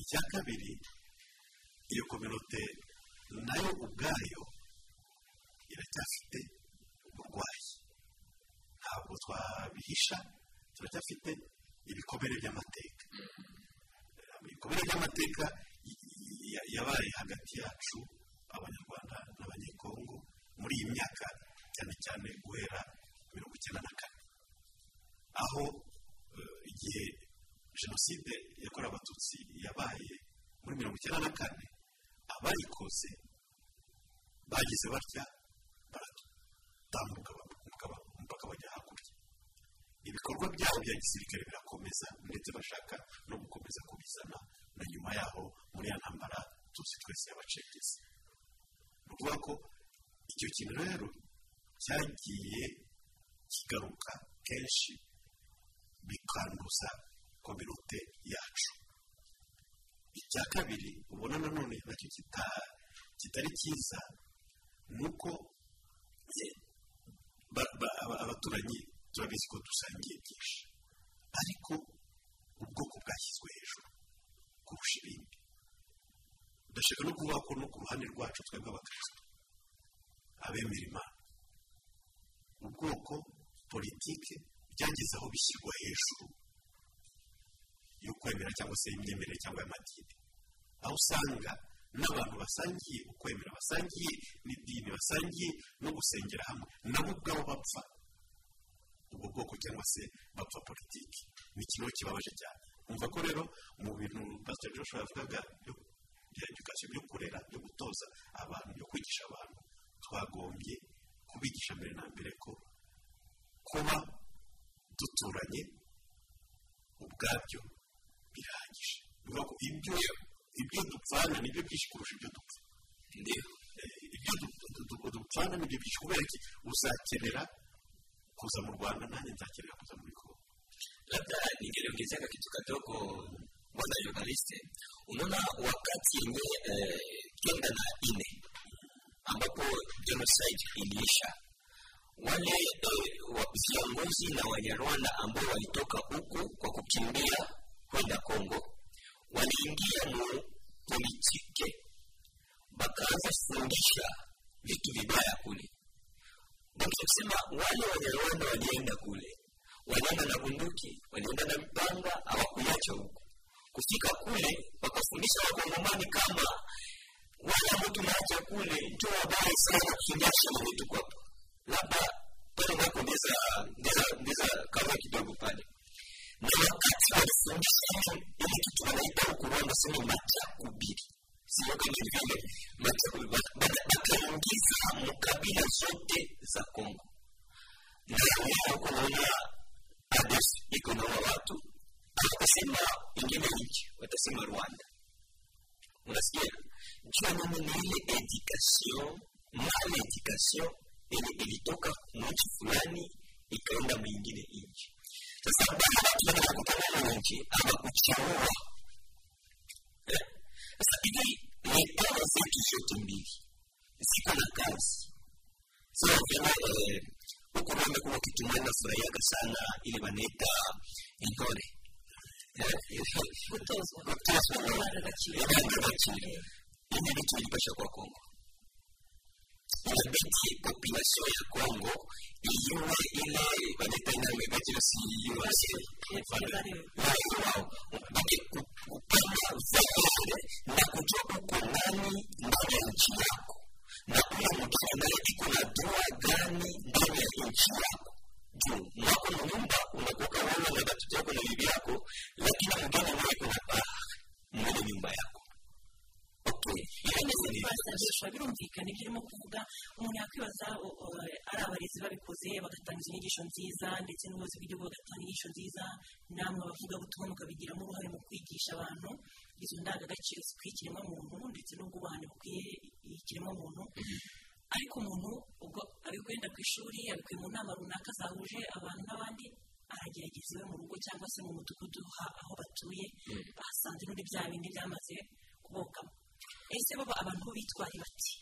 Speaker 11: icya kabiri iyo kominote na yo ubwayo iracyafite uburwayi ntabwo twabihisha turacyafite ibikomere by'amateka ibikomere by'amateka y- y- yabaye hagati yacu abanyarwanda n'abanyekongo muri iyi myaka cyane cyane guhera mirongo icyenda na kane. Aho eh, igihe jenoside yakorewe abatutsi yabaye muri mirongo icyenda na kane abayikoze bagize batya baratambuka umupaka bajya hakurya. Ibikorwa byabo bya gisirikare birakomeza ndetse bashaka no gukomeza kubizana na nyuma yaho muri ya ntambara tuzi twese yabacengezi. Ni ukuvuga ko icyo kintu rero cyagiye kigaruka kenshi bikanduza kominote yacu. Icya kabiri ubona nanone na cyo kita- kitari cyiza ni uko eh, ba- ba- aba- abaturanyi turabizi ko dusangiye byinshi. Ariko ubwoko bwashyizwe hejuru kurusha ibindi. Ndashaka no kuvuga ko no ku ruhande rwacu twebwe abakristo abemera imana. Ubwoko politike byageze aho bishyirwa hejuru yo kwemera cyangwa se imyemerere cyangwa y'amadini. Aho usanga n'abantu basangiye ukwemera basangiye n'idini basangiye no gusengera hamwe nabo ubwabo bapfa. Ubwo bwoko cyangwa se bapfa politiki ni ikintu kibabaje cyane. Umva ko rero mu bintu pastor joshua yavugaga bya edukasiyo byo kurera byo gutoza abantu byo kwigisha abantu twagombye kubigisha mbere na mbere ko kuba duturanye ubwabyo birangije ibyo ibyo dupfana nibyo byinshi kurusha ibyo dupfa. Eh, ibyo du- du- du- dupfana nibyo byinshi. Kubera ko uzakenera kuza mu rwanda nanjye nzakenera kuza muri kongo
Speaker 12: labda ningeliongezeka kitu kadogo bwana journaliste unaona wakati yenye eh, kenda na ine ambapo genocide iliisha. Wale eh, viongozi na wanyarwanda ambao walitoka huku kwa kukimbia kwenda Kongo waliingia mu politike bakaanza kufundisha vitu vibaya kule. Ndio kusema wale wanyarwanda walienda kule. Walienda na bunduki walienda na mpanga hawakuacha huku. Kufika kule wakafundisha wakongomani kama wale ambao tunaacha kule ndio wabaya sana kushindia shamba letu kwapa labda pale nako ndeza ndeza ndeza kaza kidogo pale. Na wakati walifundisha ile kitu wanaita huku Rwanda sema matakubiri sio kama vile matakubiri wakaingiza mkabila zote za Kongo. Na leo kunaona ADF iko na watu. Watasema ingine nchi watasema Rwanda. Unasikia nini ni ile education mal education ile ilitoka nchi fulani ikaenda mwingine nchi. Sasa baada watu wanakutana na nchi ama kuchagua sasa hivi mipaka zetu zote mbili. Ziko na kazi. Sawa vile huku mambo kuna kitu mwana furahiaga sana ile wanaita intore kutozwa agaciro vitu ilipasha kwa Kongo. Inabidi population ya Kongo iyue ile wanaitanga iname gaciro si yuwe wao baki kupanda valere na kujua uko nani ndani ya nchi yako. Na ule mgeni naye iko na dua gani ndani ya nchi yako? Juu mwako mnyumba unakuka wewe na watoto yako na bibi yako lakini mgeni
Speaker 1: birumvikana ibyo urimo kuvuga umuntu yakwibaza ari abarezi babikoze bagatanga izo nyigisho nziza ndetse n'ubuyobozi bw'igihugu bagatanga inyigisho nziza namwe abavugabutumwa mukabigiramo uruhare mu kwigisha abantu izo ndangagaciro zikwiye ikiremwamuntu ndetse n'ubwubahane bukwiye ikiremwamuntu. Ariko umuntu ubwo abikwenda ku ishuri abikuye mu nama runaka zahuje abantu n'abandi aragerageza iwe mu rugo cyangwa se mu mudugudu aho batuye bahasanze n'undi bya bindi byamaze kubokamo ese baba abantu bitwara bati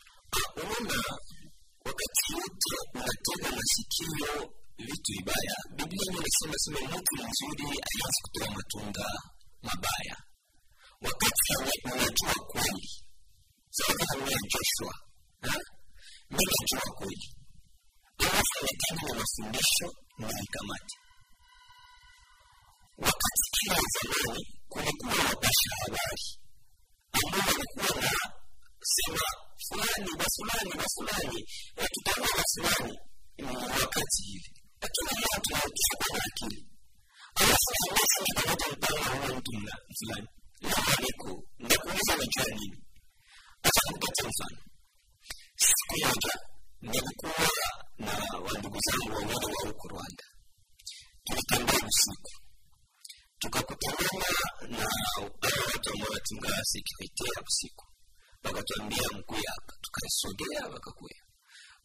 Speaker 12: unaona wakati wote unatega masikio vitu vibaya. Biblia inasema sema mtu mzuri haiwezi kutoa matunda mabaya. Wakati unajua kweli. Sawa kama wewe joshua mi najua kweli. Alafu nataka na mafundisho naikamati wakati kila zamani kulikuwa wapasha habari. Ambao walikuwa na sema fulani na fulani na fulani na tutaona na fulani wakati hivi lakini leo tunakuwa na akili alafu naweza nikamata mpango wa mtu fulani na niko ndakuuliza najua nini? Acha nikupatie mfano. Siku moja nilikuwa na wandugu zangu wawili wa huko Rwanda. Tulitembea usiku. Tukakutana na wale watu ambao wanatunga sekurite ya usiku wakatuambia mkuya tukasogea wakakuya.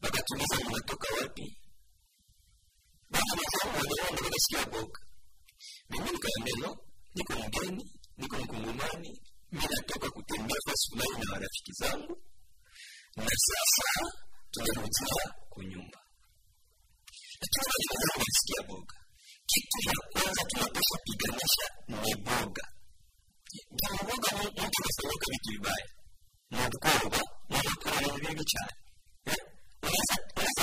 Speaker 12: Wakatuliza mnatoka wapi? Nikasikia boga mimi nikaambia no niko mgeni niko kutembea fasi fulani na zangu na sasa wale walisikia boga kitu ya kwanza piganisha ni boga boga mtu vitu vibaya mubwoba mubikora ni bibi cyane unaweza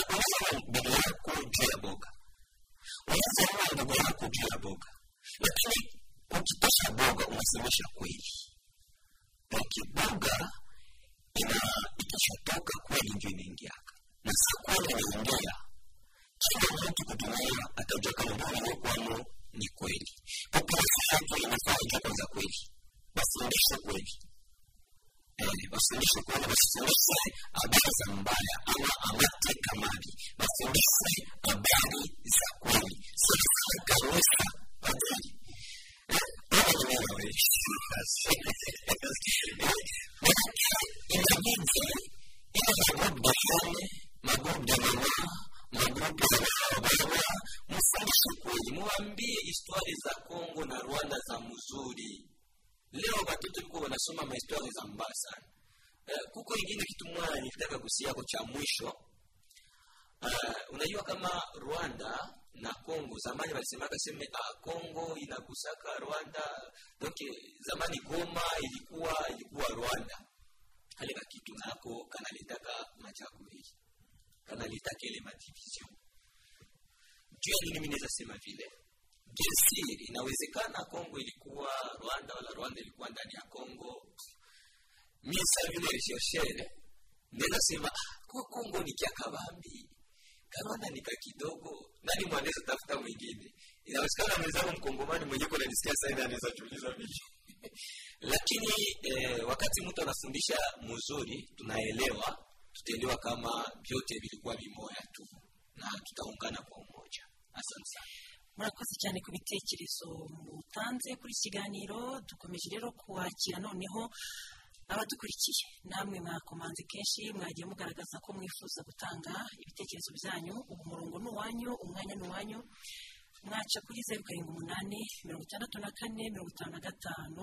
Speaker 12: unaweza mbele yako juu boga unaweza kuwa ndugu yako boga lakini ukitosha boga unasemesha kweli ukiboga ina ikishatoka kweli ndio inaingiaka na si kweli inaingia kila mtu kutumia atajua kama ndio kwamo ni kweli population yake inafaa ijue kwanza kweli wafundishe kweli wafundishe kweli wasifundishe habari za mbaya ama amateka mabi wafundishe habari za kweli. Sasa kanisa padri inabidi ile magrupu dahane magrupu damama magrupu ya mfundishe kweli muambie histori za kongo na rwanda za mzuri leo batoto liko wanasoma mahistori za mbaya sana. Uh, kuko ingine kitu mwana nilitaka kusiako cha mwisho. Uh, unajua kama rwanda na congo zamani walisemaka seme ah, Kongo inagusaka rwanda. Donc zamani goma ilikuwa ilikuwa rwanda. Kale kakitu nako kanaletaka machakuli kanaletaka ile madivision. Juu ya nini mi naweza sema vile
Speaker 2: Jesiri, inawezekana Kongo ilikuwa Rwanda wala Rwanda ilikuwa ndani ya Kongo. Mimi sasa vile recherchere nenda sema ah, kwa Kongo ni kia kabambi Kanona ni kidogo, nani mwanaweza tafuta mwingine? Inawezekana mwenzangu mkongomani mwenyewe kuna nisikia sasa hivi anaweza jiuliza vipi? lakini eh, wakati mtu anafundisha mzuri, tunaelewa tutaelewa kama vyote vilikuwa vimoya tu na tutaungana kwa umoja. Asante sana.
Speaker 1: Murakoze cyane ku bitekerezo mutanze kuri iki kiganiro dukomeje rero kuwakira noneho abadukurikiye. Namwe mwakomanze kenshi mwagiye mugaragaza ko mwifuza gutanga ibitekerezo byanyu ubu murongo ni uwanyu umwanya ni uwanyu. Mwaca kuri zeru karindwi umunani mirongo itandatu na kane mirongo itanu na gatanu.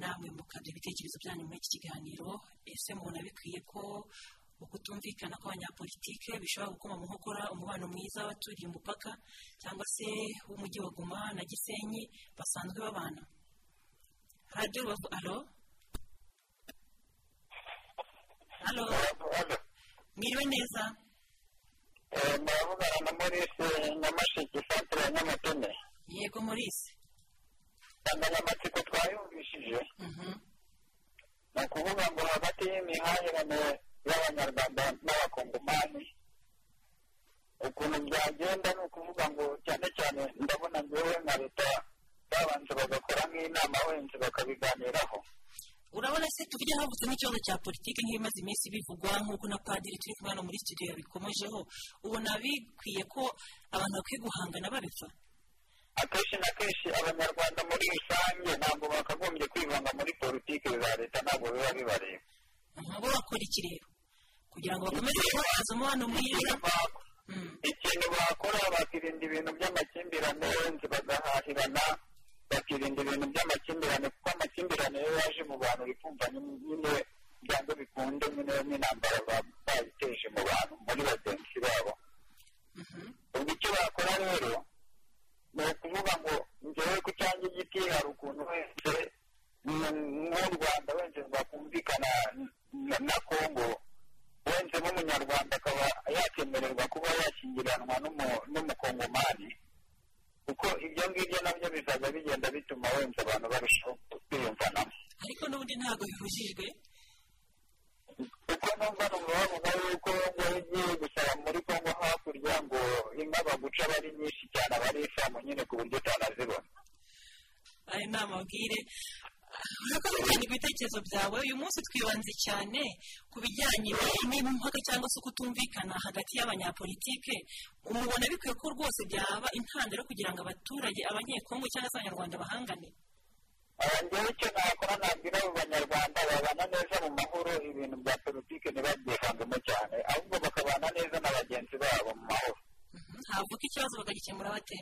Speaker 1: Namwe mukaduha ibitekerezo byanyu muri iki kiganiro. Ese mubona bikwiye ko ukutumvikana kw'abanyapolitike bishobora gukoma mu nkokora umubano mwiza w'abaturiye umupaka cyangwa se w'umujyi wa goma na gisenyi basanzwe babana. Radiyo rubavu alo alo mwiriwe neza?
Speaker 13: Muravugana na maurice nyamasheke santire ya nyamateme
Speaker 1: yego maurice.
Speaker 13: Insanganyamatsiko twayumvishije. Ni ukuvuga ngo hagati y'imihahirane y'abanyarwanda n'abakongomani ukuntu byagenda ni ukuvuga ngo cyane cyane ndabona ngewe nka leta babanza bagakora nk'inama wenda bakabiganiraho
Speaker 1: urabona se tuvuge havutse n'ikibazo cya politiki nk'ibimaze iminsi bivugwa nk'uko na padiri turi kumwe hano muri studio yabikomejeho ubona bikwiye ko abantu bakwiye guhangana babipfa
Speaker 13: akenshi na kenshi abanyarwanda muri rusange ntabwo bakagombye kwivanga muri politiki za leta ntabwo biba bibareba
Speaker 1: bo bakora iki rero kugira ngo bakomeze kubaza umubano mwiza.
Speaker 13: Ikintu bakora bakirinda ibintu by'amakimbirane wenda bagahahirana bakirinda ibintu by'amakimbirane kuko amakimbirane iyo yaje mu bantu uri kumva nyine byanga bikunde nyine n'intambara bayiteje mu bantu muri bagenzi babo. Ubwo icyo bakora rero ni ukuvuga ngo ngewe ku cyanjye igiti hari ukuntu wese nk'u rwanda wenda rwakumvikana na kongo wenda nk'umunyarwanda akaba yakemererwa kuba yashyingiranwa n'umukongomani. Kuko ibyo ngibyo na byo bizaza bigenda bituma wenda abantu barushaho kwiyumvanamo.
Speaker 1: Ariko n'ubundi ntabwo bibujijwe
Speaker 13: kuko numva numva bavuga yuko ngo ugiye gusaba muri kongo hakurya ngo inka baguca aba ari nyinshi cyane aba ari ifamu nyine ku buryo utanazibona.
Speaker 1: Aya ni amabwire. Urakoze cyane ku bitekerezo byawe uyu munsi twibanze cyane ku bijyanye n'impaka cyangwa se kutumvikana hagati y'abanyapolitike. Umubona bikwiye ko rwose byaba intandaro kugira ngo abaturage abanyekongo cyangwa se abanyarwanda bahangane?
Speaker 13: Ngewe icyo nakora nabwira abo banyarwanda babana neza mu mahoro ibintu bya politiki ntibabyivangemo cyane ahubwo bakabana neza na bagenzi babo mu mahoro.
Speaker 1: Havuka ikibazo bakagikemura bate?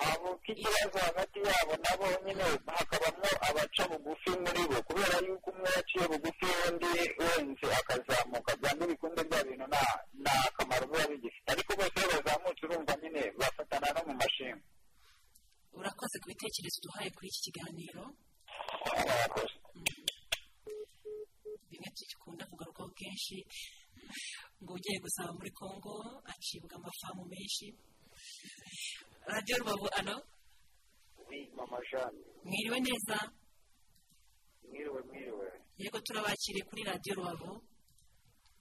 Speaker 13: Havuka ikibazo hagati yabo nabo nyine hakabamo abaca bugufi muri bo kubera yuko umwe yaciye bugufi undi wenze akazamuka byanga ibikunde bya bintu nta kamaro biba bigifite ariko bose iyo bazamutse urumva nyine bafatana no mu mashini.
Speaker 1: Urakoze ku bitekerezo duhaye kuri iki kiganiro. Bimwe dukunda kugarukaho kenshi. Ngo ugiye gusaba muri congo acibwa amafamu menshi. Radiyo rubavu ano
Speaker 13: mama jane
Speaker 1: mwiriwe neza?
Speaker 13: Mwiriwe mwiriwe.
Speaker 1: Yego turabakiriye kuri radiyo rubavu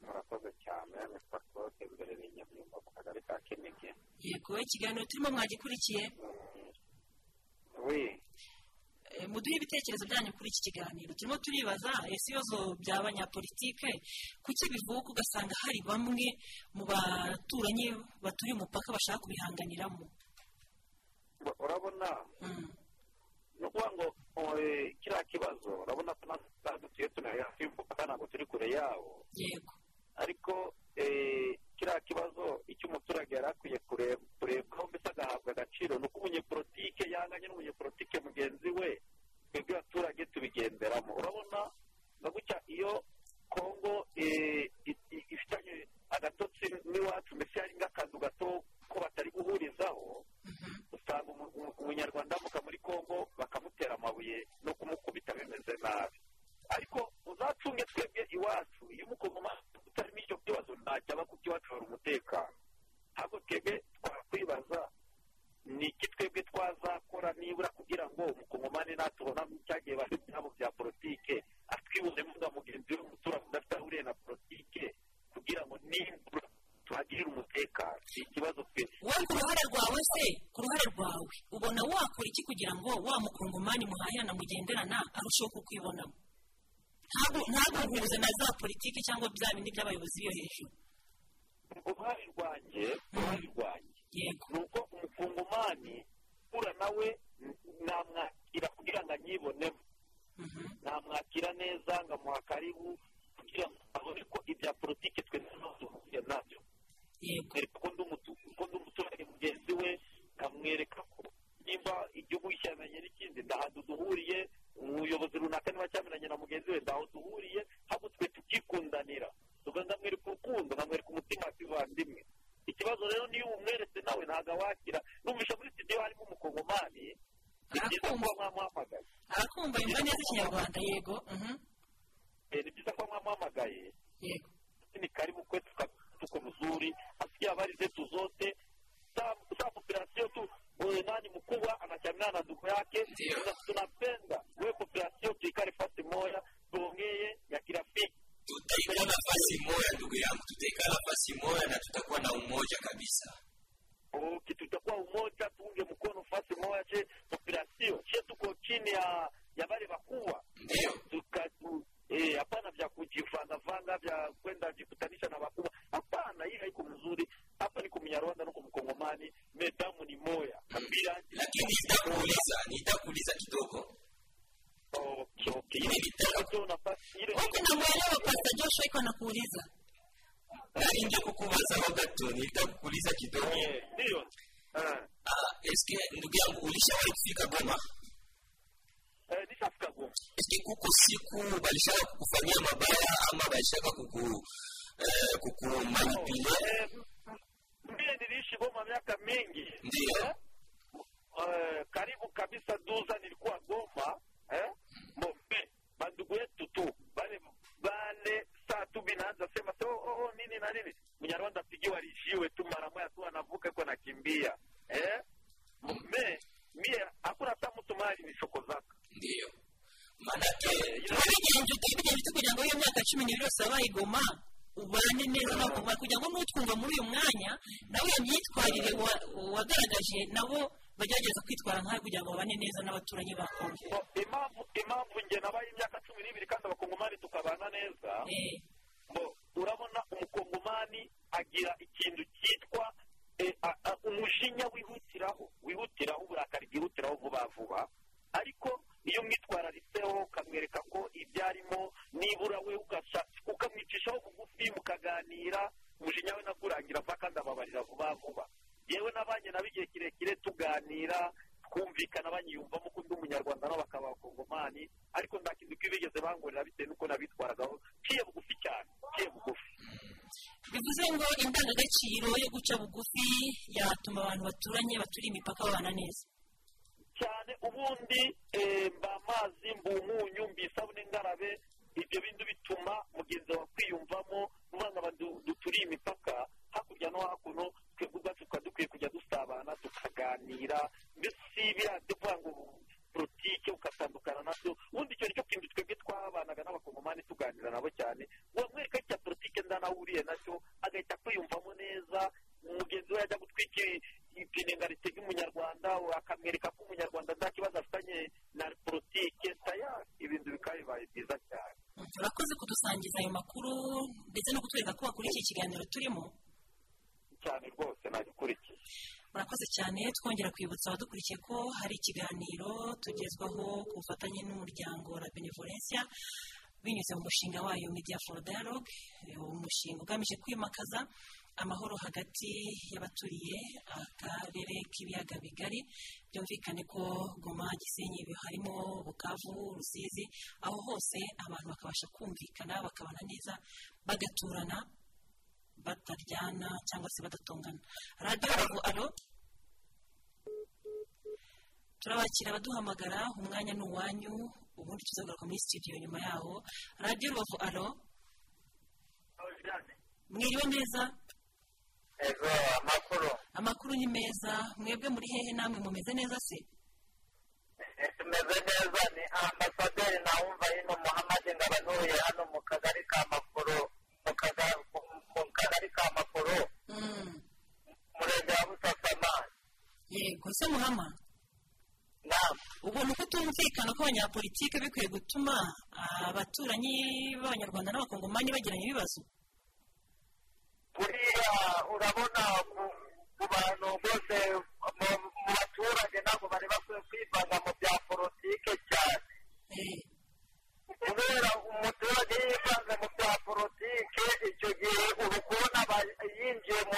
Speaker 13: murakoze cyane. Ni pasiporote imbere y'inyamyumba ku kagari ka kinigi.
Speaker 1: Yego ikiganiro turimo mwagikurikiye. Muduhe ibitekerezo byanyu kuri iki kiganiro. Turimo turibaza ese ibibazo by'abanyapolitike kuki bivuka ugasanga hari bamwe mu baturanyi baturiye umupaka bashaka kubihanganiramo?
Speaker 13: Urabona ni ukuvuga ngo kiriya kibazo. Urabona ko natwe dutuye turi hafi y'umupaka ntabwo turi kure yawo ariko kiriya kibazo icyo umuturage yari akwiye kurebwaho mbese agahabwa agaciro ni uko umunyepolitike yanganye n'umunyepolitike mugenzi we twebwe abaturage tubigenderamo urabona na gutya iyo kongo ifitanye agatotsi n'iwacu mbese hari nk'akazu gato ko batari guhurizaho usanga umunyarwanda amuka muri kongo bakamutera amabuye no kumukubita bimeze nabi. Ariko uzacunge twebwe iwacu iyo umukongomani utarimo icyo kibazo ntajya aba ku hari umutekano. Ntabwo twebwe twakwibaza
Speaker 14: ni iki twebwe twazakora nibura kugira ngo umukongomani natubona cyagiye bari byabo bya politike atwibonemo nka mugenzi we umuturage udafite aho uriye na politike kugira ngo nibura tuhagirire umutekano. Ni ikibazo twe
Speaker 1: wowe ku ruhare rwawe se ku ruhare rwawe ubona wakora iki kugira ngo wa mukongomani muhahirana mugenderana arusheho kukwibonamo? Ntaguhuze na za politiki cyangwa bya bindi by'abayobozi biyo hejuru.
Speaker 14: Uruhare rwanjye uruhare rwanjye
Speaker 1: yego.
Speaker 14: ni uko umukongomani ura nawe namwakira kugira ngo anyibonemo. Namwakira neza ngamuha karibu kugira ngo abone ko ibya politiki twe duhuye na byo. Mwereka ko ndi umuturage mugenzi we nkamwereka ko nimba igihugu gishyiranye n'ikindi ndahantu duhuriye umuyobozi runaka niba cyamenyanye na mugenzi we ndaho duhuriye. Twumvikana banyiyumvamo ko ndi umunyarwanda nabo bakaba abakongomani ariko nta kintu bigeze bangorera bitewe n'uko nabitwaragaho. Ciye bugufi cyane ciye bugufi.
Speaker 1: Bivuze ngo indangagaciro yo guca bugufi yatuma abantu baturanye baturiye imipaka babana neza.
Speaker 14: Cyane ubundi mba amazi mba umunyu mba isabune ngarabe ibyo bindi bituma mugenzi wawe kwiyumvamo umwana duturiye imipaka hakurya no hakuno twebwe ubwacu tukaba dukwiye kujya dusabana tukaganira mbese biriya byo kuvuga ngo politike ugatandukana na byo ubundi icyo ni cyo kintu twebwe twabanaga n'abakongomani tuganira nabo cyane wamwereka cya politike ndanahuriye na cyo agahita kwiyumvamo neza mugenzi we yajya gutwika ipine ngo aritege umunyarwanda akamwereka ko umunyarwanda nta kibazo afitanye na politike tayari ibintu bikaba bibaye byiza cyane.
Speaker 1: Turakoze kudusangiza ayo makuru ndetse no kutwereka ko wakurikiye ikiganiro turimo.
Speaker 14: Cyane rwose nagikurikiye
Speaker 1: murakoze cyane twongera kwibutsa abadukurikiye ko hari ikiganiro tugezwaho ku bufatanye n'umuryango wa benevolencia binyuze mu mushinga wayo media for dialogue umushinga ugamije kwimakaza amahoro hagati y'abaturiye akarere k'ibiyaga bigari byumvikane ko goma gisenyi harimo bukavu rusizi aho hose abantu bakabasha kumvikana bakabana neza bagaturana bataryana cyangwa se badatongana. Radiyo ravu alo turabakira abaduhamagara umwanya ni uwanyu ubundi tuzagaruka muri studio nyuma yaho. Radiyo rubavu alo mwiriwe neza?
Speaker 14: Amakuru.
Speaker 1: Amakuru ni meza mwebwe muri hehe namwe mumeze neza se?
Speaker 15: Tumeze neza ni ambasaderi nawumva hino muhamadi ngaba ntuye hano mu kagari ka makuru mu kaga- mu kagari ka makuru. Umurenge wa busasamana
Speaker 1: yego se muhama ubona uko tumvikana ko abanyapolitike bikwiye gutuma abaturanyi b'abanyarwanda n'abakongomani bagirana ibibazo?
Speaker 15: Buriya urabona ku- bantu bose mu baturage ntabwo bari bakwiye kwivanga mu bya politike cyane kubera umuturage yivanze mu bya politike icyo gihe uri kubona yinjiye mu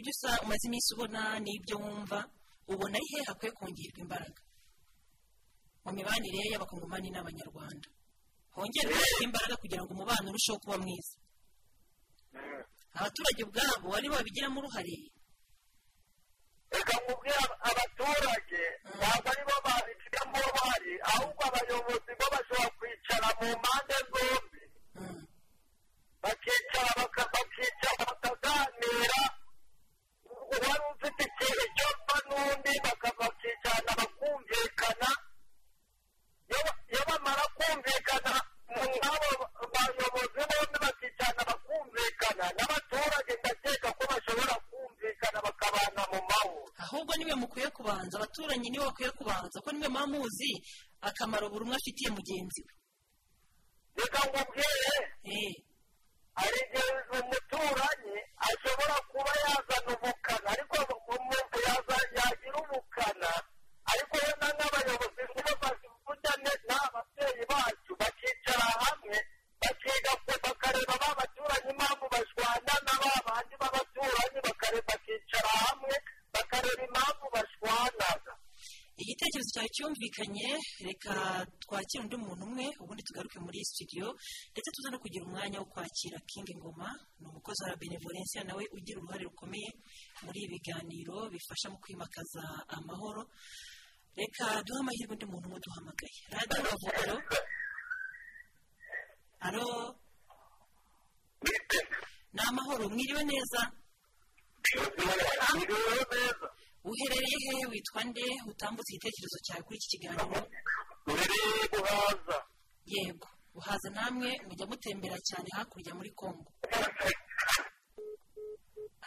Speaker 1: byo usa umaze iminsi ubona n'ibyo wumva ubona ari hehe hakwiye kongerwa imbaraga? Mu mibanire y'abakongomani n'abanyarwanda. Hongerwe imbaraga kugira ngo umubano urusheho kuba mwiza. Abaturage ubwabo ari bo babigiramo uruhare
Speaker 15: reka nkubwire abaturage ntabwo ari bo babifitemo uruhare ahubwo abayobozi bo bashobora kwicara mu mpande zombi. Baka- bakicara bakaganira uwari ufite cyose n'undi baka- bakicarana bakumvikana. Iyo ba- iyo bamara kumvikana nk'abo bayobozi bombi bakicarana bakumvikana. N'abaturage ndakeka ko bashobora kumvikana bakabana mu mahoro.
Speaker 1: Ahubwo ni we mukwiye kubanza abaturanyi ni we bakwiye kubanza kuko ni we muba muzi akamaro buri umwe afitiye mugenzi we.
Speaker 15: Reka nkubwire hari igihe umuturanyi ashobora kuba yazana ubukana ariko yagira ubukana ariko wenda nk'abayobozi nibo bavuga n'ababyeyi bacu bakicara hamwe bakiga bakareba ba baturanyi impamvu bashwana na ba bandi b'abaturanyi bakicara hamwe bakareba impamvu bashwanaga.
Speaker 1: Igitekerezo cyawe cyumvikanye. Reka twakire undi muntu umwe ubundi tugaruke muri studio ndetse tuza no kugira umwanya wo kwakira king ngoma ni umukozi wa benevolencia nawe ugira uruhare rukomeye muri ibi biganiro bifasha mu kwimakaza amahoro. Reka duhe amahirwe undi muntu umwe duhamagaye. Radiyo bavuga alo? Alo? Ni amahoro mwiriwe neza. Uherereye hehe witwa nde? Utambutse igitekerezo cyawe kuri iki kiganiro.
Speaker 14: Rurereye guhaza
Speaker 1: yego. Uhaza namwe mujya mutembera cyane hakurya muri kongo.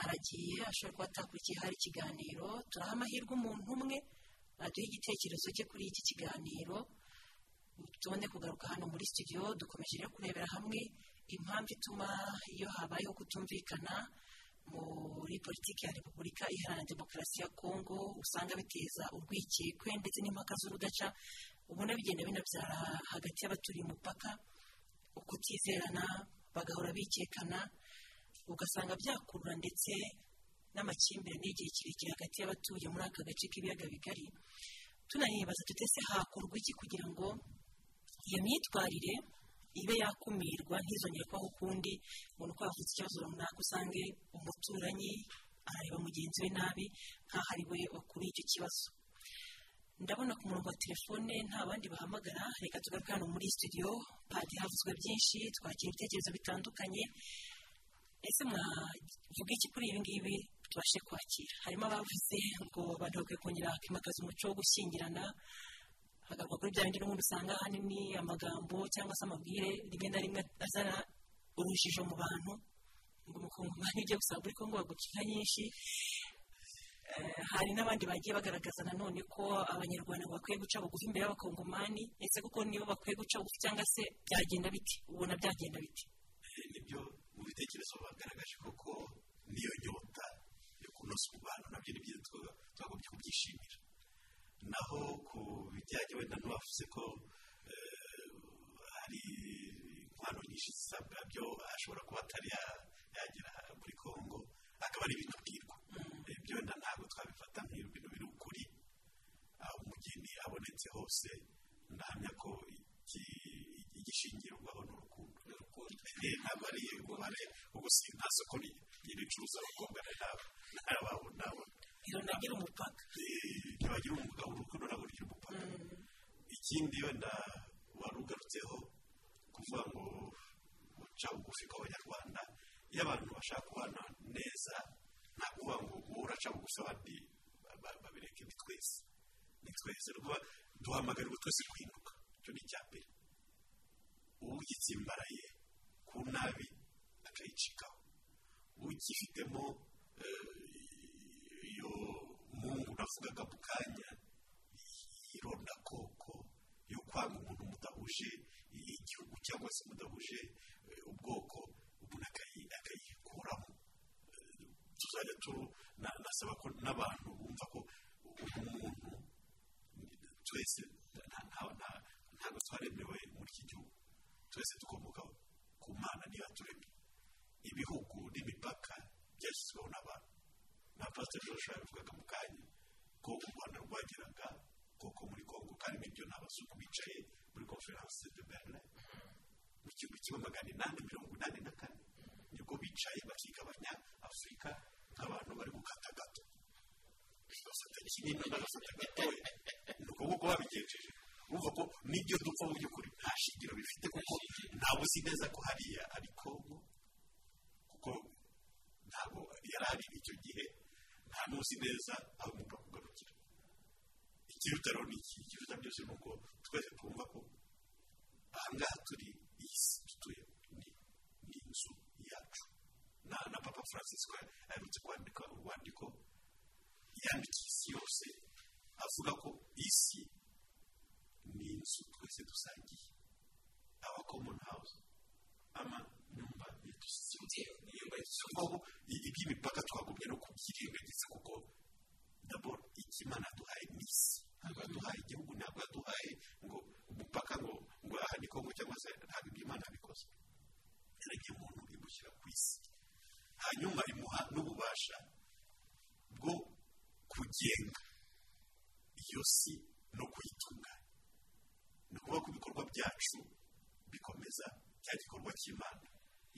Speaker 1: Aragiye ashobora kuba atakurikiye hari ikiganiro. Turaha amahirwe umuntu umwe aduha igitekerezo cye kuri iki kiganiro. Tubone kugaruka hano muri studio dukomeje kurebera hamwe impamvu ituma iyo habayeho kutumvikana. Muri politiki ya repubulika iharanira demokarasi ya kongo usanga biteza urwikekwe ndetse n'impaka z'urudaca ubona bigenda binabyara hagati y'abaturiye umupaka ukutizerana bagahora bikekana ugasanga byakurura ndetse n'amakimbirane y'igihe kirekire hagati y'abatuye muri aka gace k'ibiyaga bigari. Tunanibaza tutese hakorwa iki kugira ngo iyo myitwarire ibe yakumirwa ntizongere kubaho ukundi umuntu uko yavutse ikibazo runaka usange umuturanyi arareba mugenzi we nabi nk'aho ari we wakuriye icyo kibazo. Ndabona ku murongo wa telefone nta bandi bahamagara reka tugaruke hano muri studio padi havuzwe byinshi twakira ibitekerezo bitandukanye ese mwavuga iki kuri ibi ngibi tubashe kwakira? Harimo abavuze ngo abantu bakwiye kongera kwimakaza umuco wo gushyingirana hagaruka kuri bya bindi n'ubundi usanga ahanini amagambo cyangwa se amabwire rimwe na rimwe azana urujijo mu bantu ngo umukongomani ugiye gusaba muri kongo baguca inka nyinshi hari n'abandi bagiye bagaragaza nanone ko abanyarwanda bakwiye guca bugufi imbere y'abakongomani ese kuko nibo bakwiye guca bugufi cyangwa se byagenda biti ubona byagenda biti
Speaker 11: ni byo mu bitekerezo bagaragaje koko niyo nyota yo kunoza umubano na byo ni byiza twagombye kubyishimira. Naho ku bijyanye wenda n'uwavuze ko hari inkwano nyinshi zisabwa byo ashobora kuba atari yagera muri congo akaba ari ibintu bwirwa. Ibyo wenda ntabwo twabifata nk'ibintu biri ukuri aho umugeni abonetse hose ndahamya ko igishingirwaho ni urukundo. Ntabwo ari umubare wo gusiga nta soko ricuruza abakobwa ntababona
Speaker 1: ntirunagira umupaka.
Speaker 11: Ntibagira umugabo urukundo ntabwo rugira umupaka ikindi wenda wari ugarutseho kuvuga ngo guca bugufi kw'abanyarwanda iyo abantu bashaka kubana neza nta kuvuga ngo wowe uraca bugufi abandi babireke ni twese. Ni twese. Duhamagarirwa twese guhinduka icyo ni icya mbere. Ugitsimbaraye ku nabi akayicikaho. Ugifitemo iyo mungu navugaga mu kanya irondakoko yo kwanga umuntu mudahuje igihugu cyangwa se mudahuje ubwoko umuntu akayikuramo tuzajya nasaba ko n'abantu bumva ko umuntu twese ntabwo twaremewe muri iki gihugu. Twese dukomoka ku mana niba turemye. Ibihugu n'imipaka byashyizweho n'abantu. Na pasiteri joshua yabivugaga mu kanya ko u rwanda rwageraga koko muri congo. Kandi n'ibyo ni bicaye muri conference de berlin mu gihumbi kimwe magana inani mirongo inani na kane. Nibwo bicaye bakigabanya afurika nk'abantu bari gukata gato. Bafata kinini bagafata gatoya ni uko nguko babigenjeje. Urumva ko n'ibyo dupfa mu by'ukuri. Nta shingiro bifite kuko ntabwo uzi neza ko hariya ari kongo kuko ntabwo yari ari icyo gihe nta n'uzi neza aho umuntu akugarukira ikiruta rero ni iki? Ikiruta byose ni uko twese twumva ko ahangaha turi iyi si dutuye ni inzu yacu. Na papa francis aherutse kwandika urwandiko yandikiye isi yose avuga ko isi ni inzu twese dusangiye. Aba common house. Ama nyumba yetu sisi aho iby'imipaka twagumye no kubyirengagiza kuko daboro ikimana duhaye ni isi ntabwo yaduhaye igihugu ntabwo yaduhaye ngo umupaka ngo ngo aha ni kongo cyangwa se ntabwo iby'imana bikoze yaragiye umuntu imushyira ku isi hanyuma imuha n'ububasha bwo kugenga iyo si no kuyitunganya ni ukuvuga ko ibikorwa byacu bikomeza cya gikorwa cy'imana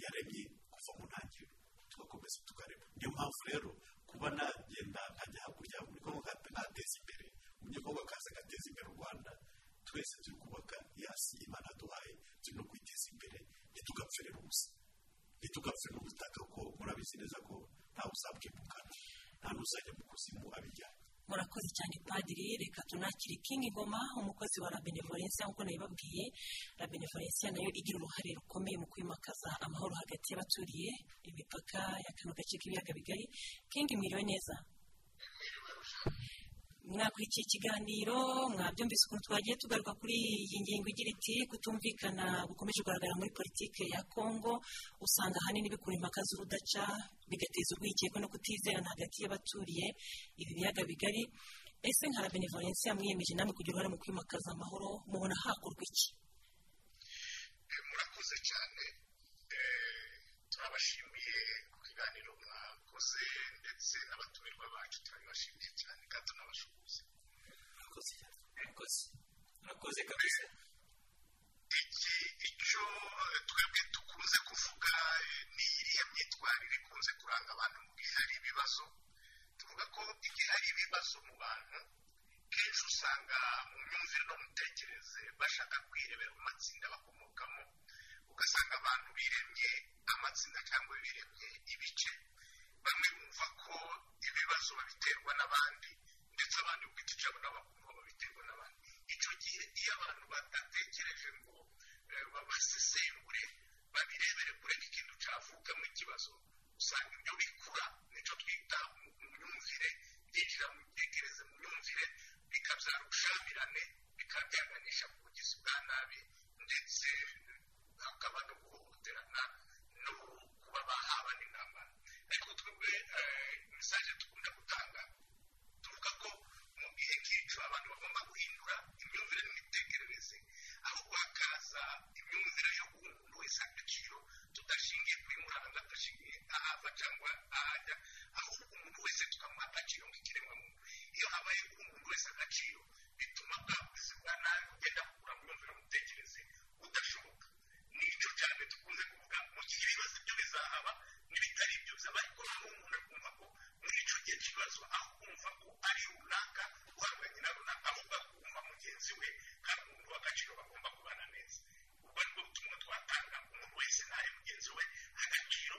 Speaker 11: yaremye kuva mu ntangiriro. Tugakomeza tukarema. Niyo mpamvu rero kuba nagenda nkajya hakurya buri kongo nkateza imbere. Umunyekongo akaza agateza imbere u rwanda. Twese turi kubaka yasi imana duhaye turi no kwiteza imbere. Ntitugapfere ubusa. Ntitugapfe n'ubutaka kuko murabizi neza ko ntawe uzabwimukana nta n'uzajya mu kuzimu abijyanye
Speaker 1: murakoze cyane padiri reka tunakire. Kingi ngoma umukozi wa la benevolencia nk'uko nabibabwiye la benevolencia na yo igira uruhare rukomeye mu kwimakaza amahoro hagati y'abaturiye imipaka ya kano k'ibiyaga bigari. Kingi mwiriwe neza. Mwakurikiye ikiganiro mwabyumvise ukuntu twagiye tugaruka kuri iyi ngingo igira iti kutumvikana gukomeje kugaragara muri politiki ya kongo usanga ahanini bikura impaka z'urudaca bigateza urwikekwe no kutizerana hagati y'abaturiye ibi biyaga bigari. Ese nka la benevolencia mwiyemeje namwe kugira uruhare mu kwimakaza amahoro mubona hakorwa iki?
Speaker 16: Murakoze cyane. Turabashimiye ku kiganiro mwakoze ndetse n'abatumirwa bacu turabibashimiye cyane kandi tunabashukuze
Speaker 2: murakoze kabisa.
Speaker 16: Iki icyo twebwe dukunze kuvuga ni iriya myitwarire ikunze kuranga abantu mu gihe hari ibibazo. Tuvuga ko igihe hari ibibazo mu bantu kenshi usanga mu myumvire no mu mitekerereze bashaka kwirebera mu matsinda bakomokamo. Ugasanga abantu biremye amatsinda cyangwa biremye ibice. Bamwe bumva ko ibibazo babiterwa n'abandi ndetse abandi cyabo nabo bakumva babiterwa n'abandi icyo gihe iyo abantu badatekereje ngo basesengure babirebere kure n'ikintu cyavukamo ikibazo usanga ibyo bikura ni cyo twita mu myumvire byinjira mu mitekerereze mu myumvire bikabyara ubushyamirane bikaba byaganisha ku bugizi bwa nabi ndetse hakaba no guhohoterana no kuba bahaba n'intambara ariko twebwe mesaje dukunda gutanga tuvuga ko mu gihe nk'icyo abantu bagomba guhindura imyumvire n'imitekerereze ahubwo hakaza imyumvire yo guha umuntu wese agaciro tudashingiye kuri muranga tudashingiye ahava cyangwa ahajya ahubwo umuntu wese tukamuha agaciro nk'ikiremwamuntu iyo habaye guha umuntu wese agaciro bituma bwa bugizi bwa nabi bugenda bukura mu myumvire n'imitekerereze budashoboka icyo cyane dukunze kuvuga mu gihe ibibazo ibyo bizahaba n'ibitari ibyo byaba ariko noneho umuntu akumva ko muri icyo gihe cy'ibibazo aho kumva ko ari runaka uhanganye na runaka ahubwo akumva mugenzi we hari umuntu w'agaciro bagomba kubana neza ubwo ni bwo butumwa twatanga umuntu wese ntahe mugenzi we agaciro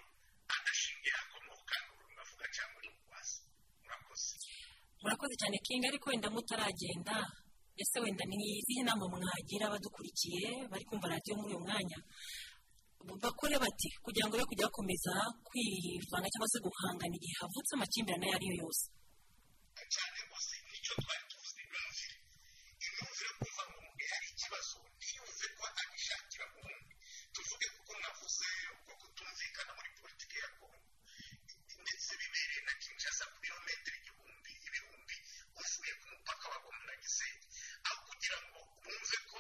Speaker 16: adashingiye akomoka n'ururimi avuga cyangwa n'urwasi murakoze
Speaker 1: murakoze cyane kingi ariko wenda mutaragenda. Ese wenda ni izihe nama mwagira abadukurikiye bari kumva radiyo muri uyu mwanya? Bakore bati kugira ngo be kujya bakomeza kwivanga cyangwa se guhangana igihe havutse amakimbirane ayo ari yo yose
Speaker 16: cyane rwose ni cyo twari tuvuze imyumvire imyumvire kumva ngo mu gihe hari ikibazo ntiyumve ko agishakira ubundi tuvuge kuko navuze uko kutumvikana muri politiki ya kongo ndetse bibereye na kinshasa ku birometero igihumbi ibihumbi uvuye ku mupaka wa goma na gisenyi aho kugira ngo bumve ko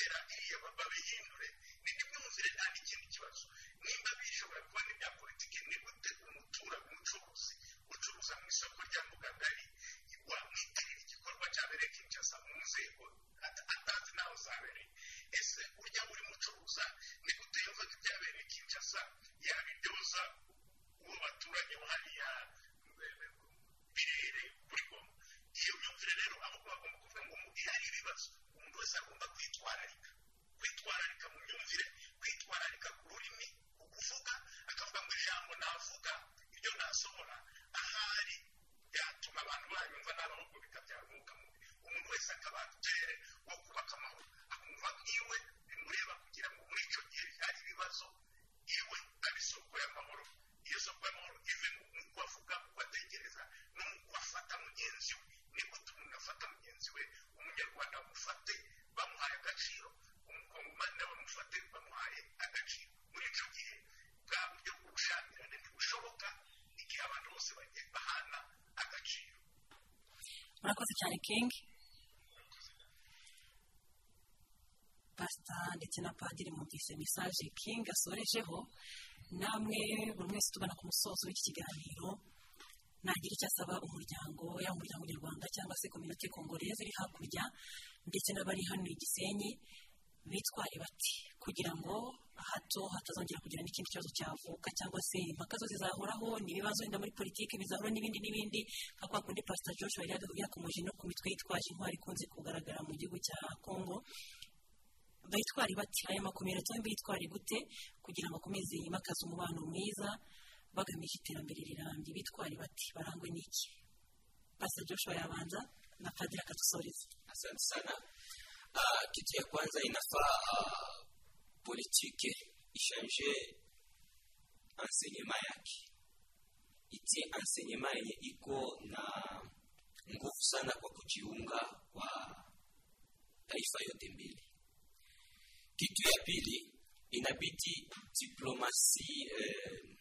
Speaker 16: bibera iriya babihindure ni byo myumvire nta n'ikindi kibazo nimba bishobora kuba n'ibya politiki ni gute umuturage umucuruzi ucuruza mu isoko rya mugagari wamwitirira igikorwa cyabereye kinshasa mu nzego atazi n'aho zabereye ese urya buri mucuruza ni gute yumva ko ibyabereye kinshasa yabiryoza uwo baturage hariya birere kuri goma iyo myumvire rero ahubwo bagomba kuvuga ngo mu gihe hari ibibazo umuntu wese agomba kwitwararika mu myumvire kwitwararika ku rurimi ku kuvuga akavuga ngo ijambo navuga ibyo nasohora ahari byatuma abantu banyumva n'abahubwo bikabyara umwuka mubi umuntu wese akaba atere wo kubaka amahoro akumva nk'iwe bimureba kugira ngo muri icyo gihe hari ibibazo iwe ari isoko y'amahoro iyo soko y'amahoro ive mu kubavuga kubatekereza no mu kubafata mugenzi we ni gute umuntu afata mugenzi we umunyarwanda bamufate bamuhaye agaciro umukongomani nawe bamufate bamuhaye agaciro muri icyo gihe bwa buryo bw'ubushyamirane ntibushoboka igihe abantu bose bagiye bahana agaciro
Speaker 1: murakoze cyane kingi? Pasita ndetse na padiri mwumvise mesaje kingi asorejeho. Namwe buri wese tubona ku musozo w'iki kiganiro. Nagira icyo asaba umuryango yaba umuryango nyarwanda cyangwa se kominote kongoreze iri hakurya ndetse n'abari hano i gisenyi. Bitwaye bati kugira ngo hato hatazongera kugira n'ikindi kibazo cyavuka cyangwa se impaka zo zizahoraho n'ibibazo wenda muri politiki bizahura n'ibindi n'ibindi nka kwa kundi pasita joshua yari yakomeje no ku mitwe yitwaje intwari ikunze kugaragara mu gihugu cya kongo bayitware bati aya makomero yombi yitware gute kugira ngo akomeze yimakaze umubano mwiza bagamije iterambere rirambye. Bitware bati barangwe n'iki? Pastor joshua yabanza na padiri akadusoreza.
Speaker 2: Uh, kitu ya kwanza inafaa uh, politike ishanje ensenyema yake. Itie ensenyema yenye iko na nguvu sana kwa kujiunga kwa taifa yote mbili. Kitu ya pili inabidi diplomasi eh,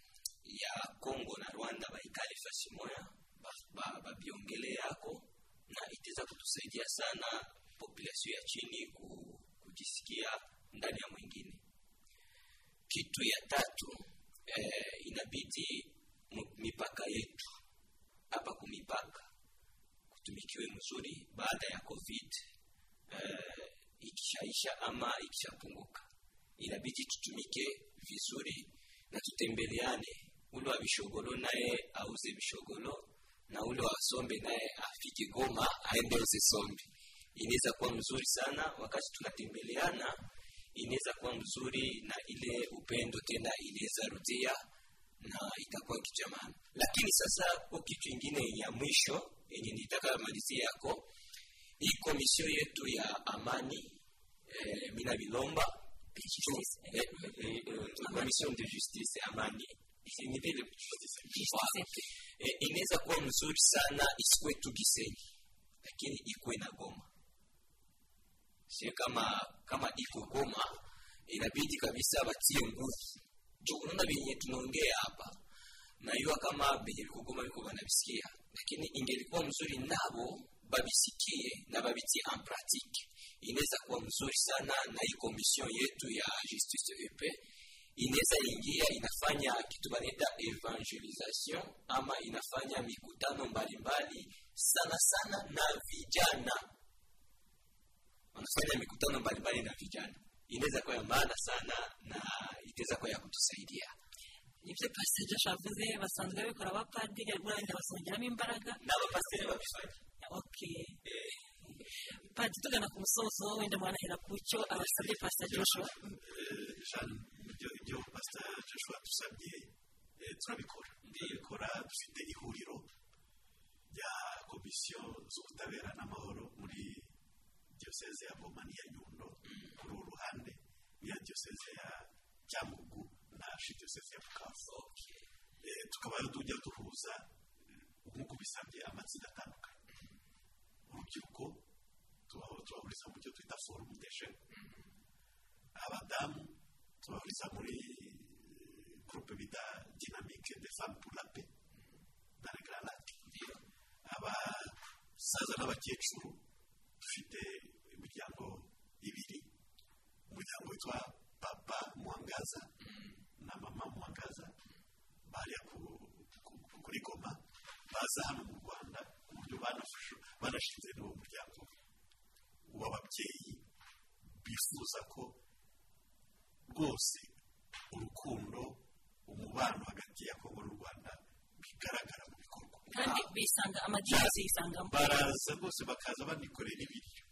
Speaker 2: ya congo na rwanda baikale fasi moya babiongele ba, ba yako na itaweza kutusaidia sana population ya chini ku, kujisikia ndani ya mwingine. Kitu ya tatu eh, inabidi mipaka yetu hapa kumipaka kutumikiwe mzuri baada ya covid eh, ikishaisha ama ikishapunguka. Inabidi tutumike vizuri na tutembeleane ule wa vishogolo naye auze vishogolo na ule wa sombe naye afike goma aende uze sombe inaweza kuwa mzuri sana. Wakati tunatembeleana inaweza kuwa mzuri na ile upendo tena inaweza rudia na itakuwa kitu maana. Lakini sasa kwa kitu ingine ya mwisho yenye nitaka malizia yako hii komisio yetu ya amani eh, mina vilomba eh, eh, eh, commission de justice amani. Ni vile eh, inaweza kuwa mzuri sana isikuwe tu gisenyi lakini ikuwe na goma sio kama kama iko goma inabidi kabisa batie nguvu. Jo unaona venye tunaongea hapa. Najua kama venye viko goma viko vanavisikia lakini ingelikuwa mzuri nabo babisikie na babitie en pratique. Inaweza kuwa mzuri sana na hii komision yetu ya justice ep inaweza ingia inafanya kitu banaita evangelisation ama inafanya mikutano mbalimbali sana sana na vijana wanafanya mikutano mbalimbali na vijana. Inaweza kuwa ya maana sana na itaweza kuwa ya kutusaidia.
Speaker 1: Ibyo pasiteri joshua avuze basanzwe babikora abapadiri wenda basongeramo imbaraga.
Speaker 2: N'abapasiteri babifanya
Speaker 1: okay. Padi tugana ku musozo wenda mwanahera ku cyo abasabye pasiteri joshua.
Speaker 11: ibyo pasiteri joshua dusabye turabikora. Turabikora dufite ihuriro rya komisiyo z'ubutabera n'amahoro muri diyoseze ya goma n'iya nyundo kuri uru ruhande n'iya diyoseze ya cyangugu na diyoseze ya bukavu. Tukaba tujya duhuza nk'uko bisabye amatsinda atandukanye. Urubyiruko tubahuriza mu byo twita forumu deje abadamu tubahuriza muri gurupe bita dinamike de femme pour la paix na regaranati abasaza n'abakecuru dufite imiryango ibiri umuryango witwa papa muhangaza na mama muhangaza bariya kuri goma baza hano mu rwanda ku buryo banashinze n'uwo muryango w'ababyeyi bifuza ko rwose urukundo umubano hagati ya kongo n'u rwanda bigaragara mu bikorwa.
Speaker 1: Kandi bisanga amadiyasi yisangamo
Speaker 11: baraza rwose bakaza banikorera ibiryo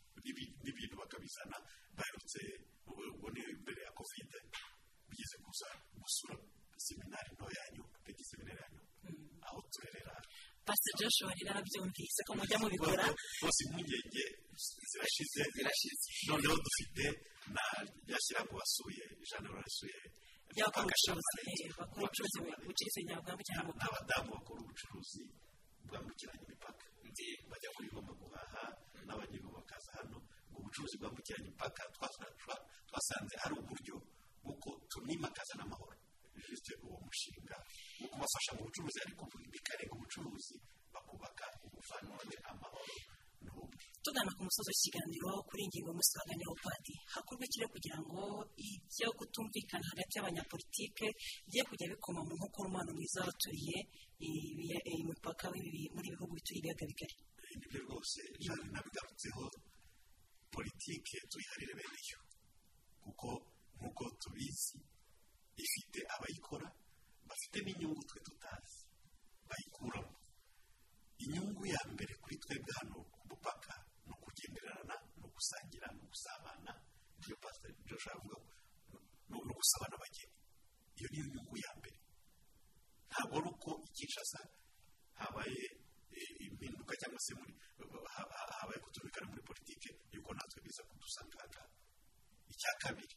Speaker 11: n'ibintu bakabizana baherutse ubwo ni imbere ya kovide bigeze kuza gusura seminari ntoya ya nyuma peti seminari ya nyuma. Aho turerera
Speaker 1: pasiteri joshua rero arabyumvise ko mujya mubikora
Speaker 11: rwose impungenge zirashize. Zirashize. Noneho dufite na ryashyira ngo wasuye ijana rasuye
Speaker 1: byakora ubucuruzi bakora ubucuruzi buciriritse bwambukiranya
Speaker 11: ni abadamu bakora ubucuruzi bwambukiranya imipaka. Bajya kuri goma guhaha n'abagiye bakaza hano. Ubwo bucuruzi bwambukiranya imipaka twasanze ari uburyo bw'uko tunimakaza n'amahoro. Jisite uwo mushinga wo kubafasha mu bucuruzi ariko bikarenga ubucuruzi bakubaka ubuvanone amahoro
Speaker 1: tugana ku musozi w'ikiganiro kuri iyi ngingo y'umunsi waganiyeho padi hakorwa ikiro kugira ngo ibyo kutumvikana hagati y'abanyapolitike bigiye kujya bikoma mu nkokora umubano mwiza w'abaturiye imipaka muri bihugu bituriye ibiyaga bigari.
Speaker 11: Nibyo rwose jane nabigarutseho politike tuyiharire bene yo. Kuko nk'uko tubizi ifite abayikora bafite n'inyungu twe tutazi bayikuramo. Inyungu ya mbere kuri twebwe hano mupaka ni ukugenderana ni ugusangira ni ugusabana niyo pasiteri joshua avuga ni ugusabana abageni. Iyo niyo nyungu ya mbere. Ntabwo ari uko icyicasa habaye kutumvikana cyangwa se habaye kutumvikana muri politike yuko natwe biza kudusangaka icya kabiri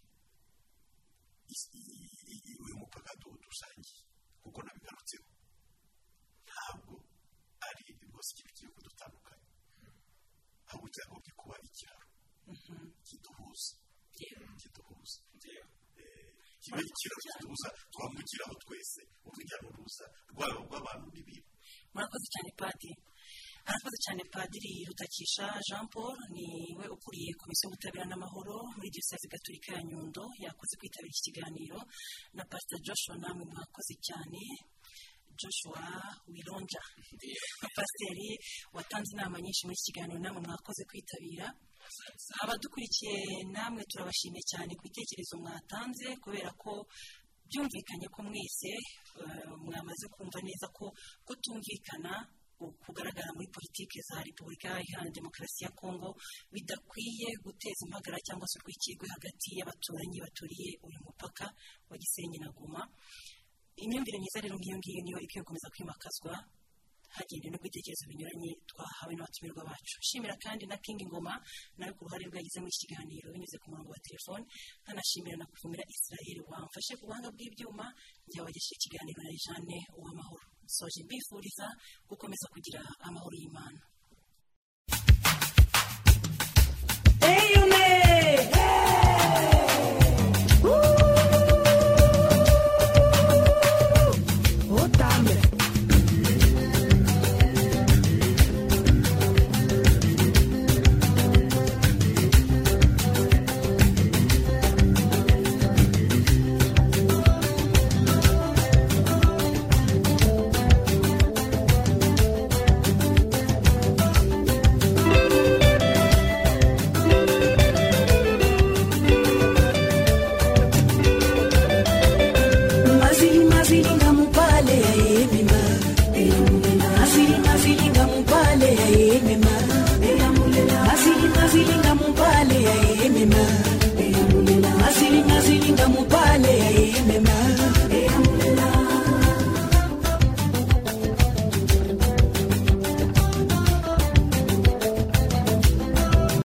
Speaker 11: is- i- i- i- uyu mupaka du- dusangiye kuko nabigarutseho ntabwo ari rwose ikintu kiri kudutandukanya ahubwo cyagombye kuba ikiraro kiduhuza kiduhuza kiba ikiraro kiduhuza twambukiraho twese urujya n'uruza rwaba rw'abantu n'ibintu
Speaker 1: murakoze cyane padiri arakoze cyane padiri rutakisha jean paul ni we ukuriye komisiyo y'ubutabera n'amahoro muri diyoseze gatolika ya nyundo yakoze kwitabira iki kiganiro na pasita joshua namwe mwakoze cyane joshua wironja pasiteri watanze inama nyinshi muri kiganiro namwe mwakoze kwitabira. Abadukurikiye namwe turabashimiye cyane ku bitekerezo mwatanze kubera ko byumvikanye ko mwese eh, mwamaze kumva neza ko kutumvikana ku- kugaragara muri politiki za repubulika iharanira demokarasi ya kongo bidakwiye guteza impagarara cyangwa se urwikekwe hagati y'abaturanyi baturiye uyu mupaka wa gisenyi na guma imyumvire myiza rero nk'iyo ngiyo niyo ikwiye gukomeza kwimakazwa hagendewe no ku bitekerezo binyuranye twahawe n'abatumirwa bacu. Shimira kandi na kingi ngoma nawe ku ruhare rwagize muri iki kiganiro binyuze ku murongo wa telefone nkanashimira na kuvumira israel wamfashe ku buhanga bw'ibyuma njya wageshe ikiganiro na jane uwamahoro. Soje mbifuriza gukomeza kugira amahoro y'imana.